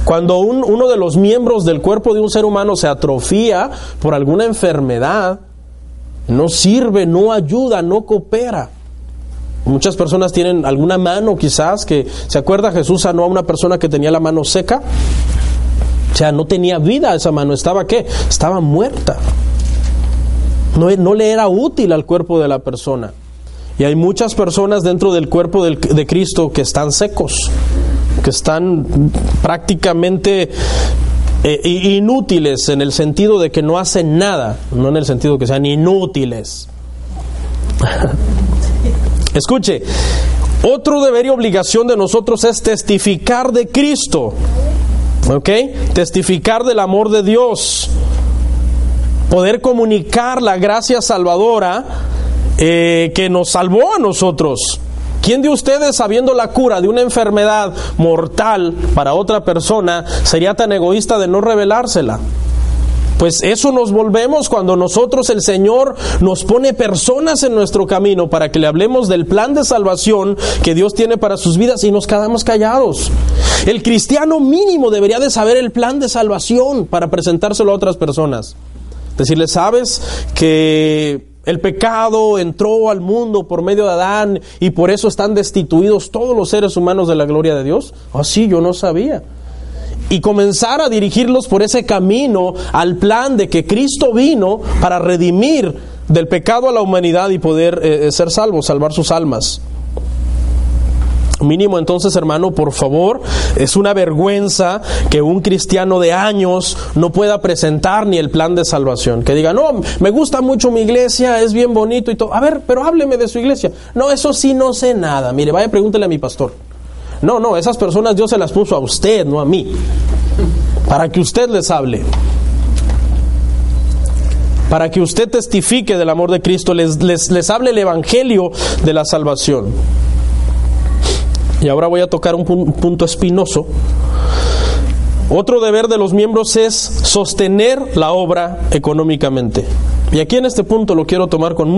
Cuando un, uno de los miembros del cuerpo de un ser humano se atrofía por alguna enfermedad, no sirve, no ayuda, no coopera. Muchas personas tienen alguna mano quizás que, ¿se acuerda Jesús sanó a una persona que tenía la mano seca? O sea, no tenía vida esa mano, estaba qué? Estaba muerta. No, no le era útil al cuerpo de la persona. Y hay muchas personas dentro del cuerpo de Cristo que están secos, que están prácticamente eh, inútiles en el sentido de que no hacen nada, no en el sentido de que sean inútiles. Escuche, otro deber y obligación de nosotros es testificar de Cristo, ¿ok? Testificar del amor de Dios, poder comunicar la gracia salvadora eh, que nos salvó a nosotros. ¿Quién de ustedes, sabiendo la cura de una enfermedad mortal para otra persona, sería tan egoísta de no revelársela? Pues eso nos volvemos cuando nosotros el Señor nos pone personas en nuestro camino para que le hablemos del plan de salvación que Dios tiene para sus vidas y nos quedamos callados. El cristiano mínimo debería de saber el plan de salvación para presentárselo a otras personas. Decirle, ¿sabes que el pecado entró al mundo por medio de Adán y por eso están destituidos todos los seres humanos de la gloria de Dios? Ah, sí, yo no sabía. Y comenzar a dirigirlos por ese camino al plan de que Cristo vino para redimir del pecado a la humanidad y poder eh, ser salvos, salvar sus almas. Mínimo entonces, hermano, por favor, es una vergüenza que un cristiano de años no pueda presentar ni el plan de salvación. Que diga, no, me gusta mucho mi iglesia, es bien bonito y todo. A ver, pero hábleme de su iglesia. No, eso sí no sé nada. Mire, vaya, pregúntele a mi pastor. No, no, esas personas Dios se las puso a usted, no a mí. Para que usted les hable. Para que usted testifique del amor de Cristo, les, les, les hable el Evangelio de la salvación. Y ahora voy a tocar un punto espinoso otro deber de los miembros es sostener la obra económicamente. Y aquí en este punto lo quiero tomar con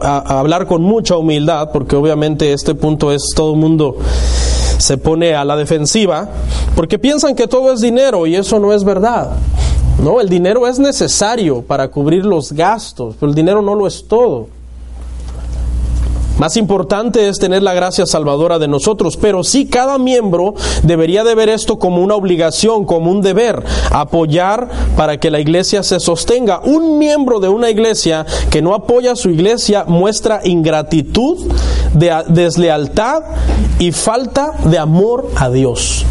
hablar con mucha humildad, porque obviamente este punto es todo el mundo se pone a la defensiva, porque piensan que todo es dinero y eso no es verdad. No, el dinero es necesario para cubrir los gastos, pero el dinero no lo es todo. Más importante es tener la gracia salvadora de nosotros, pero sí cada miembro debería de ver esto como una obligación, como un deber, apoyar para que la iglesia se sostenga. Un miembro de una iglesia que no apoya a su iglesia muestra ingratitud, deslealtad y falta de amor a Dios.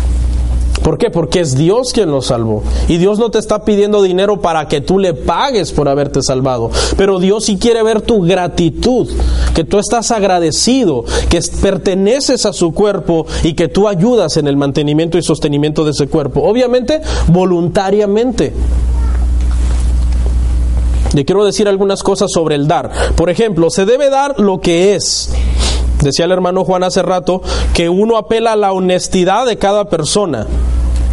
¿Por qué? Porque es Dios quien lo salvó. Y Dios no te está pidiendo dinero para que tú le pagues por haberte salvado. Pero Dios sí quiere ver tu gratitud, que tú estás agradecido, que perteneces a su cuerpo y que tú ayudas en el mantenimiento y sostenimiento de ese cuerpo. Obviamente, voluntariamente. Le quiero decir algunas cosas sobre el dar. Por ejemplo, se debe dar lo que es. Decía el hermano Juan hace rato que uno apela a la honestidad de cada persona.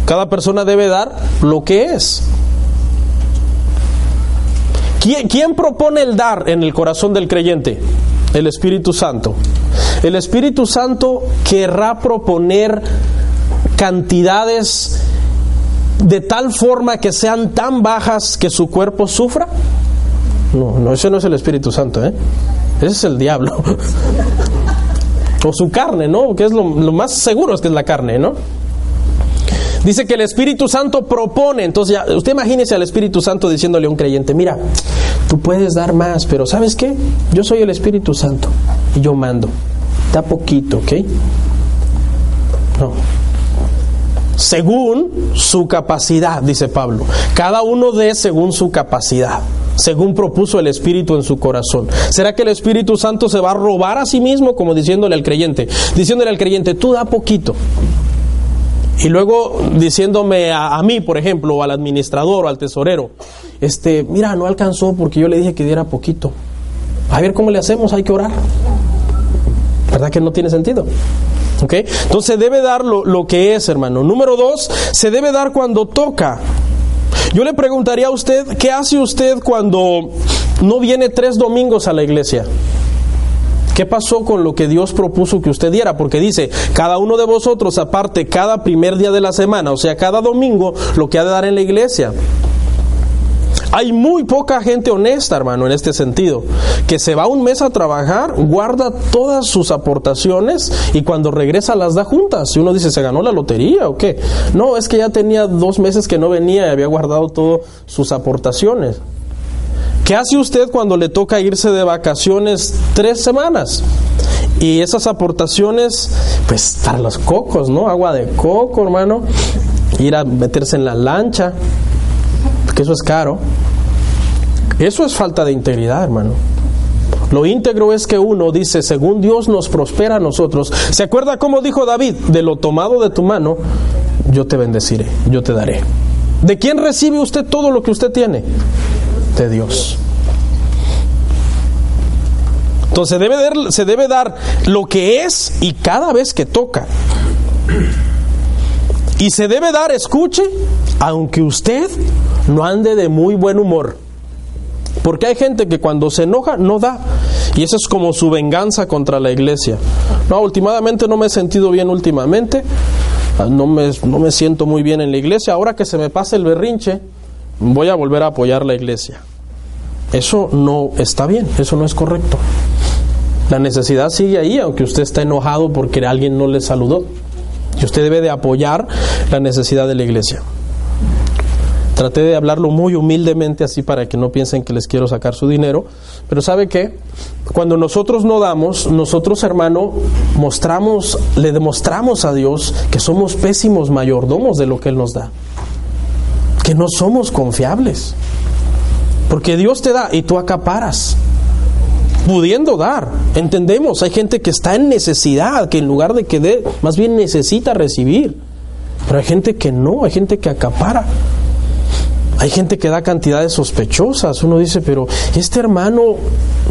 Cada persona debe dar lo que es. ¿Quién, propone el dar en el corazón del creyente? El Espíritu Santo. El Espíritu Santo querrá proponer cantidades de tal forma que sean tan bajas que su cuerpo sufra. No, no, ese no es el Espíritu Santo, ¿eh? Ese es el diablo. o su carne, ¿no? Que es lo, lo más seguro es que es la carne, ¿no? Dice que el Espíritu Santo propone. Entonces, ya, usted imagínese al Espíritu Santo diciéndole a un creyente: Mira, tú puedes dar más, pero ¿sabes qué? Yo soy el Espíritu Santo y yo mando. Da poquito, ¿ok? No. Según su capacidad, dice Pablo. Cada uno dé según su capacidad según propuso el Espíritu en su corazón. ¿Será que el Espíritu Santo se va a robar a sí mismo, como diciéndole al creyente? Diciéndole al creyente, tú da poquito, y luego diciéndome a, mí, por ejemplo, o al administrador o al tesorero, este, mira, no alcanzó porque yo le dije que diera poquito. A ver cómo le hacemos, hay que orar. ¿Verdad que no tiene sentido? ¿Ok? Entonces debe dar lo, lo que es, hermano. Número dos, se debe dar cuando toca. Yo le preguntaría a usted, ¿qué hace usted cuando no viene tres domingos a la iglesia? ¿Qué pasó con lo que Dios propuso que usted diera? Porque dice, cada uno de vosotros aparte cada primer día de la semana, o sea, cada domingo, lo que ha de dar en la iglesia. Hay muy poca gente honesta, hermano, en este sentido, que se va un mes a trabajar, guarda todas sus aportaciones y cuando regresa las da juntas. Y uno dice, ¿se ganó la lotería o qué? No, es que ya tenía dos meses que no venía y había guardado todas sus aportaciones. ¿Qué hace usted cuando le toca irse de vacaciones tres semanas? Y esas aportaciones, pues para los cocos, ¿no? Agua de coco, hermano. Ir a meterse en la lancha, eso es caro. Eso es falta de integridad, hermano. Lo íntegro es que uno dice, según Dios nos prospera a nosotros. ¿Se acuerda cómo dijo David? De lo tomado de tu mano, yo te bendeciré, yo te daré. ¿De quién recibe usted todo lo que usted tiene? de Dios. Entonces se debe dar lo que es y cada vez que toca. Y se debe dar, escuche, aunque usted no ande de muy buen humor. Porque hay gente que cuando se enoja no da. Y eso es como su venganza contra la iglesia. No, últimamente no me he sentido bien últimamente. No me, no me siento muy bien en la iglesia. Ahora que se me pasa el berrinche, voy a volver a apoyar la iglesia. Eso no está bien, eso no es correcto. La necesidad sigue ahí, aunque usted está enojado porque alguien no le saludó. Y usted debe de apoyar la necesidad de la iglesia. Traté de hablarlo muy humildemente así para que no piensen que les quiero sacar su dinero. Pero ¿sabe qué? Cuando nosotros no damos, nosotros hermano, mostramos, le demostramos a Dios que somos pésimos mayordomos de lo que Él nos da que no somos confiables. Porque Dios te da y tú acaparas. pudiendo dar. Entendemos, hay gente que está en necesidad, que en lugar de que dé, más bien necesita recibir. Pero hay gente que no, hay gente que acapara. Hay gente que da cantidades sospechosas. Uno dice, pero este hermano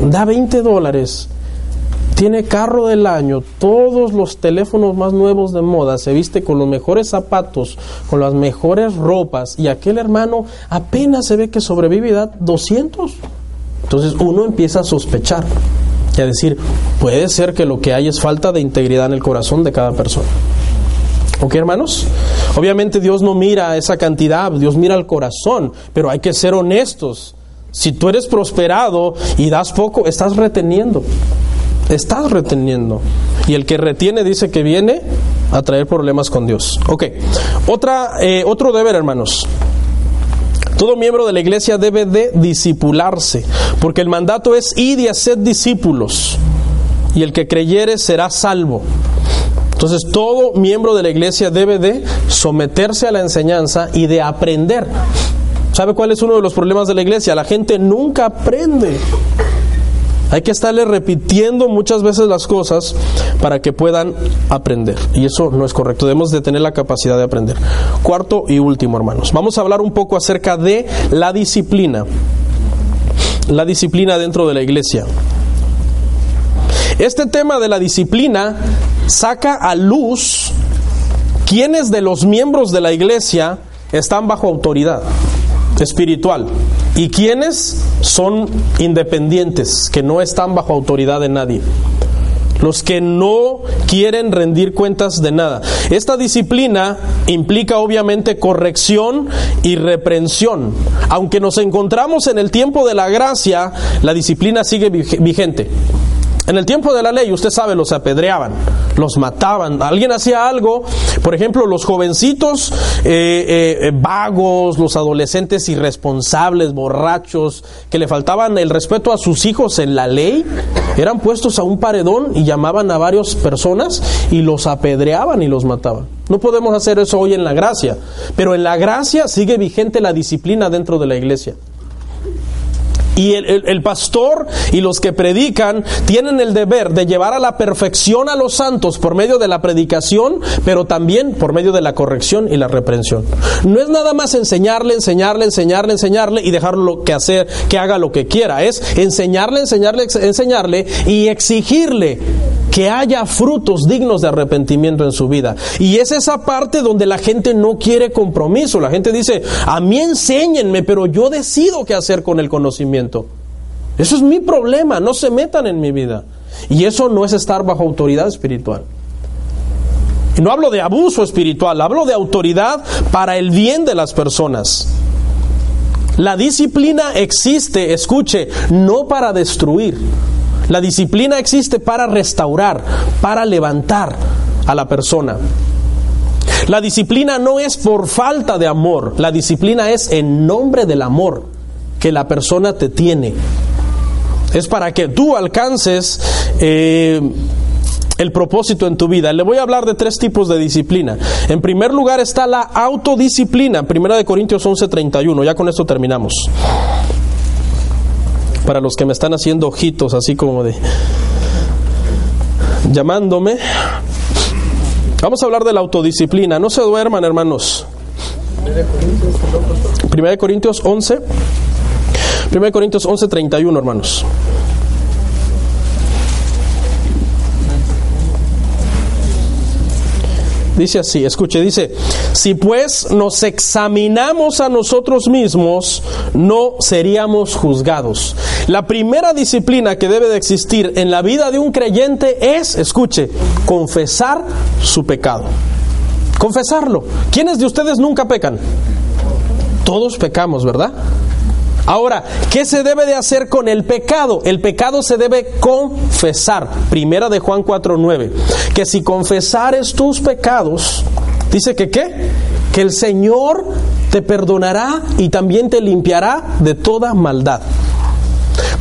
da 20 dólares, tiene carro del año, todos los teléfonos más nuevos de moda, se viste con los mejores zapatos, con las mejores ropas, y aquel hermano apenas se ve que sobrevive y da 200. Entonces uno empieza a sospechar y a decir, puede ser que lo que hay es falta de integridad en el corazón de cada persona. ¿Ok, hermanos? Obviamente Dios no mira esa cantidad, Dios mira el corazón, pero hay que ser honestos. Si tú eres prosperado y das poco, estás reteniendo. Estás reteniendo. Y el que retiene dice que viene a traer problemas con Dios. Ok. Otra, eh, otro deber, hermanos. Todo miembro de la iglesia debe de disipularse, porque el mandato es ir y hacer discípulos, y el que creyere será salvo. Entonces todo miembro de la iglesia debe de someterse a la enseñanza y de aprender. ¿Sabe cuál es uno de los problemas de la iglesia? La gente nunca aprende. Hay que estarle repitiendo muchas veces las cosas para que puedan aprender. Y eso no es correcto. Debemos de tener la capacidad de aprender. Cuarto y último, hermanos. Vamos a hablar un poco acerca de la disciplina. La disciplina dentro de la iglesia. Este tema de la disciplina saca a luz quiénes de los miembros de la iglesia están bajo autoridad espiritual y quiénes son independientes, que no están bajo autoridad de nadie. Los que no quieren rendir cuentas de nada. Esta disciplina implica obviamente corrección y reprensión. Aunque nos encontramos en el tiempo de la gracia, la disciplina sigue vigente. En el tiempo de la ley, usted sabe, los apedreaban, los mataban. Alguien hacía algo, por ejemplo, los jovencitos eh, eh, eh, vagos, los adolescentes irresponsables, borrachos, que le faltaban el respeto a sus hijos en la ley, eran puestos a un paredón y llamaban a varias personas y los apedreaban y los mataban. No podemos hacer eso hoy en la gracia, pero en la gracia sigue vigente la disciplina dentro de la iglesia. Y el, pastor y los que predican tienen el deber de llevar a la perfección a los santos por medio de la predicación, pero también por medio de la corrección y la reprensión. No es nada más enseñarle, enseñarle, enseñarle, enseñarle y dejarlo que hacer, que haga lo que quiera. Es enseñarle, enseñarle, enseñarle y exigirle que haya frutos dignos de arrepentimiento en su vida. Y es esa parte donde la gente no quiere compromiso. La gente dice, a mí enséñenme, pero yo decido qué hacer con el conocimiento. Eso es mi problema, no se metan en mi vida. Y eso no es estar bajo autoridad espiritual. Y no hablo de abuso espiritual, hablo de autoridad para el bien de las personas. La disciplina existe, escuche, no para destruir. La disciplina existe para restaurar, para levantar a la persona. La disciplina no es por falta de amor, la disciplina es en nombre del amor que la persona te tiene. Es para que tú alcances eh, el propósito en tu vida. Le voy a hablar de tres tipos de disciplina. En primer lugar está la autodisciplina, primera de Corintios 11:31. Ya con esto terminamos. Para los que me están haciendo ojitos así como de llamándome. Vamos a hablar de la autodisciplina. No se duerman, hermanos. Primera de Corintios 11 1 Corintios 11, 31, hermanos. Dice así, escuche, dice, si pues nos examinamos a nosotros mismos, no seríamos juzgados. La primera disciplina que debe de existir en la vida de un creyente es, escuche, confesar su pecado. Confesarlo. ¿Quiénes de ustedes nunca pecan? Todos pecamos, ¿verdad? Ahora, ¿qué se debe de hacer con el pecado? El pecado se debe confesar. Primera de Juan 4:9. Que si confesares tus pecados, dice que qué? Que el Señor te perdonará y también te limpiará de toda maldad.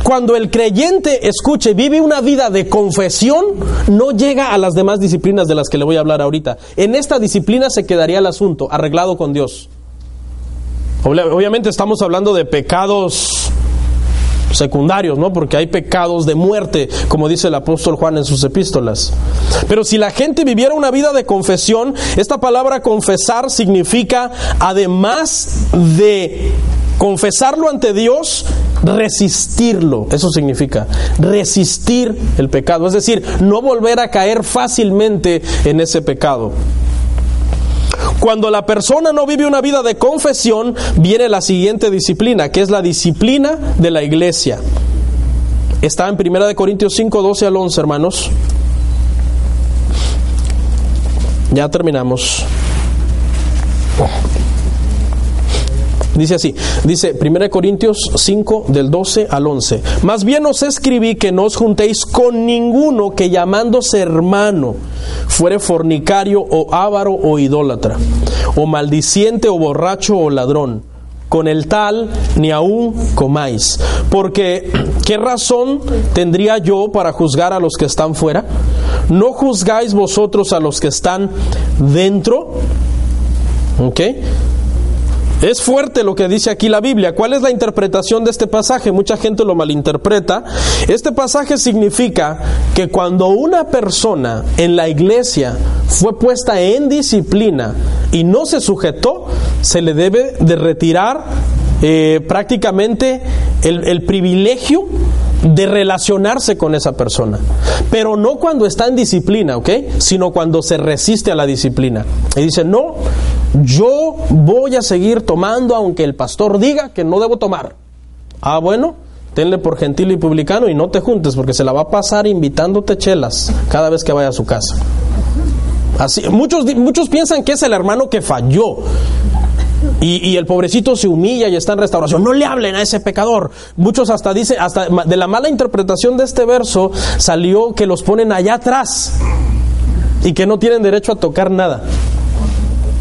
Cuando el creyente escuche, vive una vida de confesión, no llega a las demás disciplinas de las que le voy a hablar ahorita. En esta disciplina se quedaría el asunto arreglado con Dios. Obviamente estamos hablando de pecados secundarios, ¿no? Porque hay pecados de muerte, como dice el apóstol Juan en sus epístolas. Pero si la gente viviera una vida de confesión, esta palabra confesar significa, además de confesarlo ante Dios, resistirlo. Eso significa resistir el pecado, es decir, no volver a caer fácilmente en ese pecado. Cuando la persona no vive una vida de confesión, viene la siguiente disciplina, que es la disciplina de la iglesia. Está en 1 Corintios 5, 12 al 11, hermanos. Ya terminamos. Dice así, dice 1 Corintios 5 del 12 al 11. Más bien os escribí que no os juntéis con ninguno que llamándose hermano fuere fornicario o avaro o idólatra, o maldiciente o borracho o ladrón. Con el tal ni aún comáis. Porque, ¿qué razón tendría yo para juzgar a los que están fuera? ¿No juzgáis vosotros a los que están dentro? ¿Ok? Es fuerte lo que dice aquí la Biblia. ¿Cuál es la interpretación de este pasaje? Mucha gente lo malinterpreta. Este pasaje significa que cuando una persona en la iglesia fue puesta en disciplina y no se sujetó, se le debe de retirar eh, prácticamente el, el privilegio de relacionarse con esa persona. Pero no cuando está en disciplina, ¿ok? Sino cuando se resiste a la disciplina. Y dice, no, yo voy a seguir tomando aunque el pastor diga que no debo tomar. Ah, bueno, tenle por gentil y publicano y no te juntes porque se la va a pasar invitándote chelas cada vez que vaya a su casa. Así, muchos, muchos piensan que es el hermano que falló. Y, el pobrecito se humilla y está en restauración. No le hablen a ese pecador. Muchos hasta dicen, hasta de la mala interpretación de este verso salió que los ponen allá atrás y que no tienen derecho a tocar nada.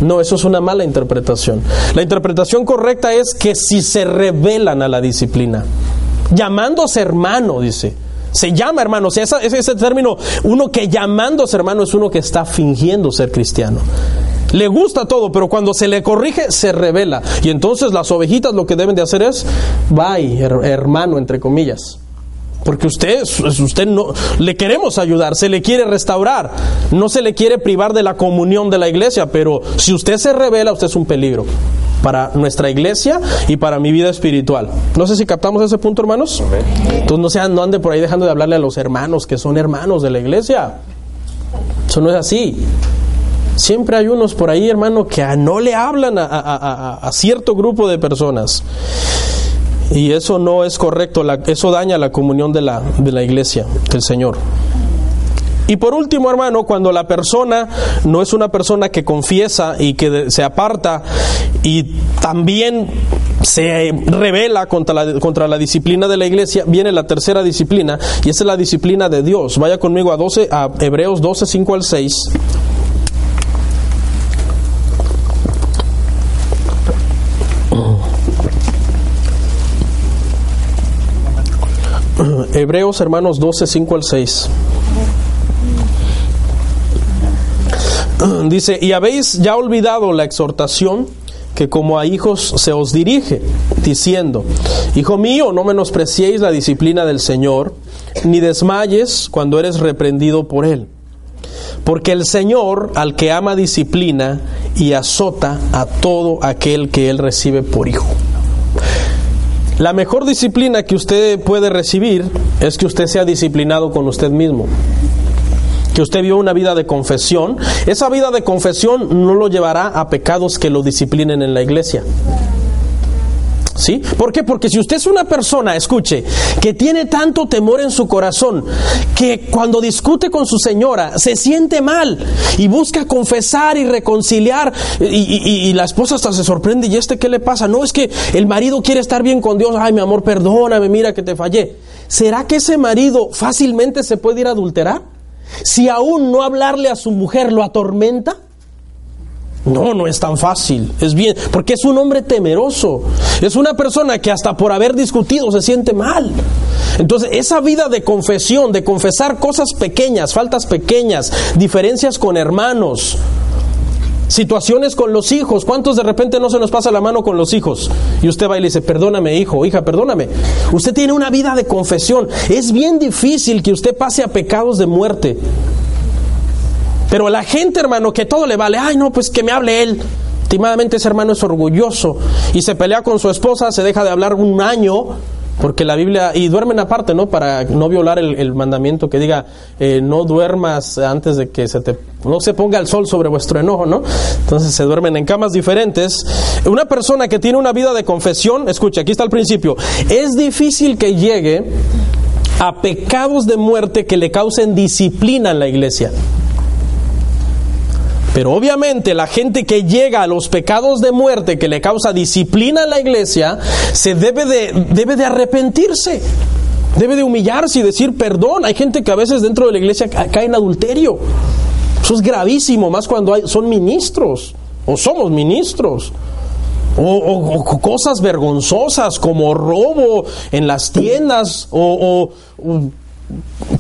No, eso es una mala interpretación. La interpretación correcta es que si se revelan a la disciplina, llamándose hermano, dice. Se llama hermano, o sea, ese, ese término, uno que llamándose hermano es uno que está fingiendo ser cristiano. Le gusta todo, pero cuando se le corrige, se revela. Y entonces las ovejitas lo que deben de hacer es, bye, hermano, entre comillas. Porque usted, usted no, le queremos ayudar, se le quiere restaurar, no se le quiere privar de la comunión de la iglesia, pero si usted se revela, usted es un peligro para nuestra iglesia y para mi vida espiritual. No sé si captamos ese punto, hermanos. Entonces no sean, no ande por ahí dejando de hablarle a los hermanos que son hermanos de la iglesia. Eso no es así. Siempre hay unos por ahí, hermano, que no le hablan a, cierto grupo de personas. Y eso no es correcto, eso daña la comunión de la, de la iglesia del Señor. Y por último, hermano, cuando la persona no es una persona que confiesa y que se aparta y también se revela contra la, contra la disciplina de la iglesia, viene la tercera disciplina y esa es la disciplina de Dios. Vaya conmigo a, 12, a Hebreos 12, 5 al 6. Hebreos, hermanos, 12, 5 al 6. Dice, y habéis ya olvidado la exhortación que como a hijos se os dirige, diciendo, Hijo mío, no menospreciéis la disciplina del Señor, ni desmayes cuando eres reprendido por Él. Porque el Señor al que ama disciplina y azota a todo aquel que Él recibe por hijo. La mejor disciplina que usted puede recibir es que usted sea disciplinado con usted mismo. Que usted viva una vida de confesión. Esa vida de confesión no lo llevará a pecados que lo disciplinen en la iglesia. ¿Sí? ¿Por qué? Porque si usted es una persona, escuche, que tiene tanto temor en su corazón, que cuando discute con su señora se siente mal y busca confesar y reconciliar y, la esposa hasta se sorprende, ¿y este qué le pasa? No, es que el marido quiere estar bien con Dios, ay mi amor, perdóname, mira que te fallé. ¿Será que ese marido fácilmente se puede ir a adulterar? Si aún no hablarle a su mujer lo atormenta. No, no es tan fácil. Es bien, porque es un hombre temeroso. Es una persona que hasta por haber discutido se siente mal. Entonces, esa vida de confesión, de confesar cosas pequeñas, faltas pequeñas, diferencias con hermanos, Situaciones con los hijos. ¿Cuántos de repente no se nos pasa la mano con los hijos? Y usted va y le dice, perdóname hijo, hija, perdóname. Usted tiene una vida de confesión. Es bien difícil que usted pase a pecados de muerte. Pero la gente, hermano, que todo le vale, ay no, pues que me hable él. Últimamente ese hermano es orgulloso y se pelea con su esposa, se deja de hablar un año porque la Biblia, y duermen aparte, ¿no? Para no violar el, mandamiento que diga, eh, no duermas antes de que se te, no se ponga el sol sobre vuestro enojo, ¿no? Entonces se duermen en camas diferentes. Una persona que tiene una vida de confesión, escucha, aquí está el principio, es difícil que llegue a pecados de muerte que le causen disciplina en la iglesia. Pero obviamente la gente que llega a los pecados de muerte que le causa disciplina en la iglesia, se debe de, debe de arrepentirse. Debe de humillarse y decir perdón. Hay gente que a veces dentro de la iglesia cae en adulterio. Eso es gravísimo, más cuando son ministros o somos ministros. O, cosas vergonzosas como robo en las tiendas o,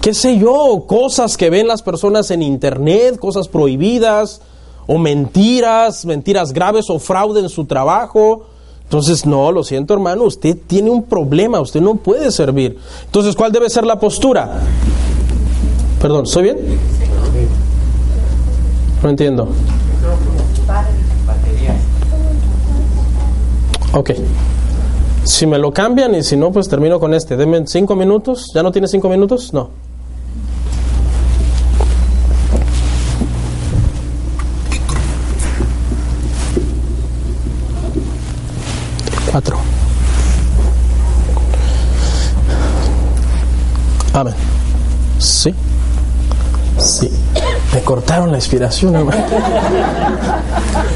qué sé yo, cosas que ven las personas en internet, cosas prohibidas, o mentiras, mentiras graves o fraude en su trabajo. Entonces, no, lo siento hermano, usted tiene un problema, usted no puede servir. Entonces, ¿cuál debe ser la postura? Perdón, ¿estoy bien? No entiendo. Ok. Si me lo cambian y si no, pues termino con este. Denme cinco minutos. ¿Ya no tiene cinco minutos? No. Cuatro. Amén. Sí. Sí. Me cortaron la inspiración, hermano.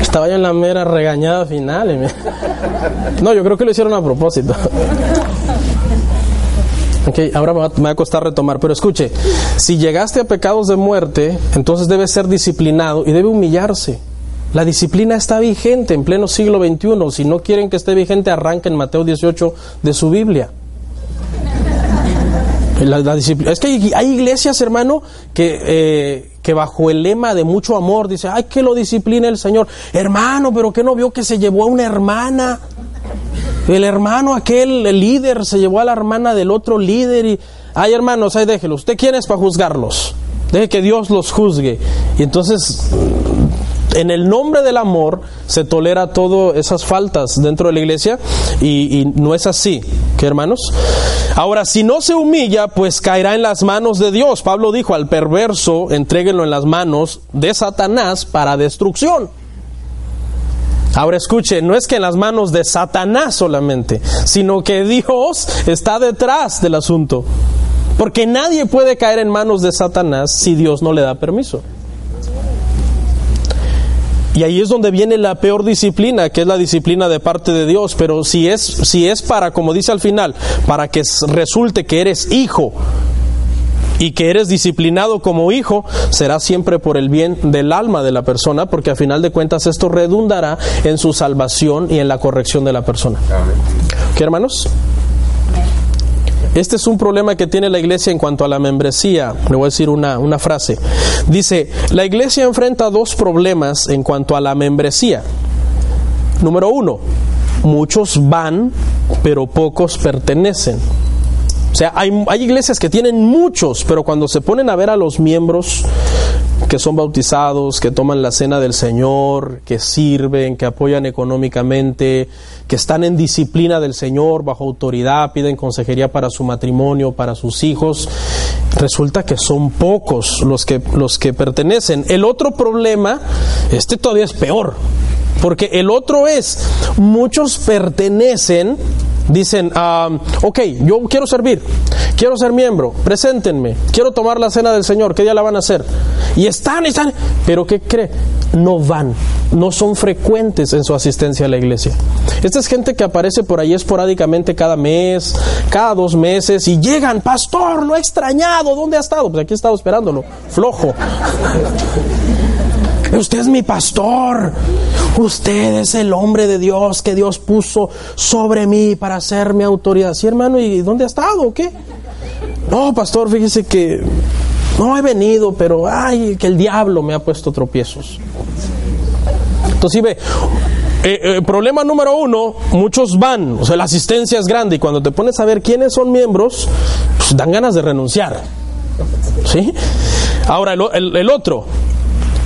Estaba yo en la mera regañada final. No, yo creo que lo hicieron a propósito. Ok, ahora me va, a costar retomar, pero escuche, si llegaste a pecados de muerte, entonces debe ser disciplinado y debe humillarse. La disciplina está vigente en pleno siglo XXI. Si no quieren que esté vigente, arranquen Mateo 18 de su Biblia. es que hay, iglesias, hermano, que, eh, que bajo el lema de mucho amor dice, ay, que lo discipline el Señor. Hermano, pero que no vio que se llevó a una hermana. El hermano, aquel el líder, se llevó a la hermana del otro líder y, ay, hermanos, ay, déjelo. ¿Usted quién es para juzgarlos? Deje que Dios los juzgue. Y entonces en el nombre del amor se tolera todas esas faltas dentro de la iglesia y, no es así, ¿qué hermanos? Ahora, si no se humilla, pues caerá en las manos de Dios. Pablo dijo al perverso, entréguenlo en las manos de Satanás para destrucción. Ahora escuche, no es que en las manos de Satanás solamente, sino que Dios está detrás del asunto. Porque nadie puede caer en manos de Satanás si Dios no le da permiso. Y ahí es donde viene la peor disciplina, que es la disciplina de parte de Dios. Pero si es, si es para, como dice al final, para que resulte que eres hijo y que eres disciplinado como hijo, será siempre por el bien del alma de la persona, porque a final de cuentas esto redundará en su salvación y en la corrección de la persona. ¿Qué hermanos? Este es un problema que tiene la iglesia en cuanto a la membresía. Le voy a decir una, una frase. Dice, la iglesia enfrenta dos problemas en cuanto a la membresía. Número uno, muchos van, pero pocos pertenecen. O sea, hay, hay, iglesias que tienen muchos, pero cuando se ponen a ver a los miembros que son bautizados, que toman la cena del Señor, que sirven, que apoyan económicamente, que están en disciplina del Señor, bajo autoridad, piden consejería para su matrimonio, para sus hijos, resulta que son pocos los que, los que pertenecen. El otro problema, este todavía es peor, porque el otro es, muchos pertenecen, dicen, ah, ok, yo quiero servir, quiero ser miembro, preséntenme, quiero tomar la cena del Señor, ¿qué día la van a hacer? Y están, están, pero ¿qué cree? No van, no son frecuentes en su asistencia a la iglesia. Esta es gente que aparece por ahí esporádicamente cada mes, cada dos meses, y llegan, pastor, lo he extrañado, ¿dónde ha estado? Pues aquí he estado esperándolo, flojo. Usted es mi pastor. Usted es el hombre de Dios que Dios puso sobre mí para ser mi autoridad. Sí, hermano, ¿y dónde ha estado o qué? No, pastor, fíjese que no he venido, pero ay, que el diablo me ha puesto tropiezos. Entonces, ve, eh, eh, problema número uno, muchos van, o sea, la asistencia es grande y cuando te pones a ver quiénes son miembros, pues dan ganas de renunciar. ¿Sí? Ahora, el, el otro,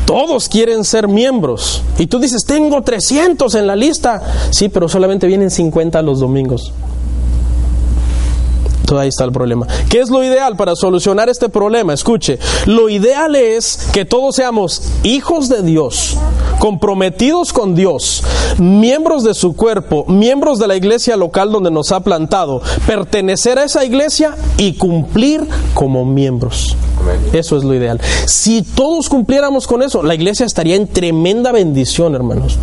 todos quieren ser miembros. Y tú dices, tengo 300 en la lista. Sí, pero solamente vienen 50 los domingos. Entonces ahí está el problema. ¿Qué es lo ideal para solucionar este problema? Escuche, lo ideal es que todos seamos hijos de Dios, comprometidos con Dios, miembros de su cuerpo, miembros de la iglesia local donde nos ha plantado, pertenecer a esa iglesia y cumplir como miembros. Eso es lo ideal. Si todos cumpliéramos con eso, la iglesia estaría en tremenda bendición, hermanos.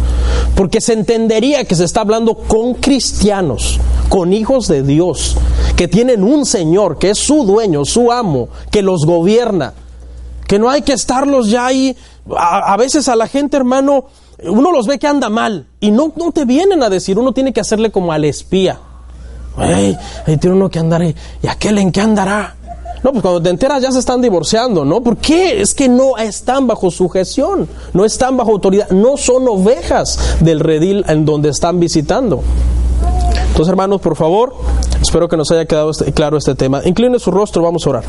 Porque se entendería que se está hablando con cristianos, con hijos de Dios, que tienen un Señor, que es su dueño, su amo, que los gobierna. Que no hay que estarlos ya ahí. A, veces a la gente, hermano, uno los ve que anda mal y no, no te vienen a decir, uno tiene que hacerle como al espía. Ahí tiene uno que andar, ¿y aquel en qué andará? No, pues cuando te enteras ya se están divorciando, ¿no? ¿Por qué? Es que no están bajo sujeción, no están bajo autoridad, no son ovejas del redil en donde están visitando. Entonces, hermanos, por favor, espero que nos haya quedado este, claro este tema. Incline su rostro, vamos a orar.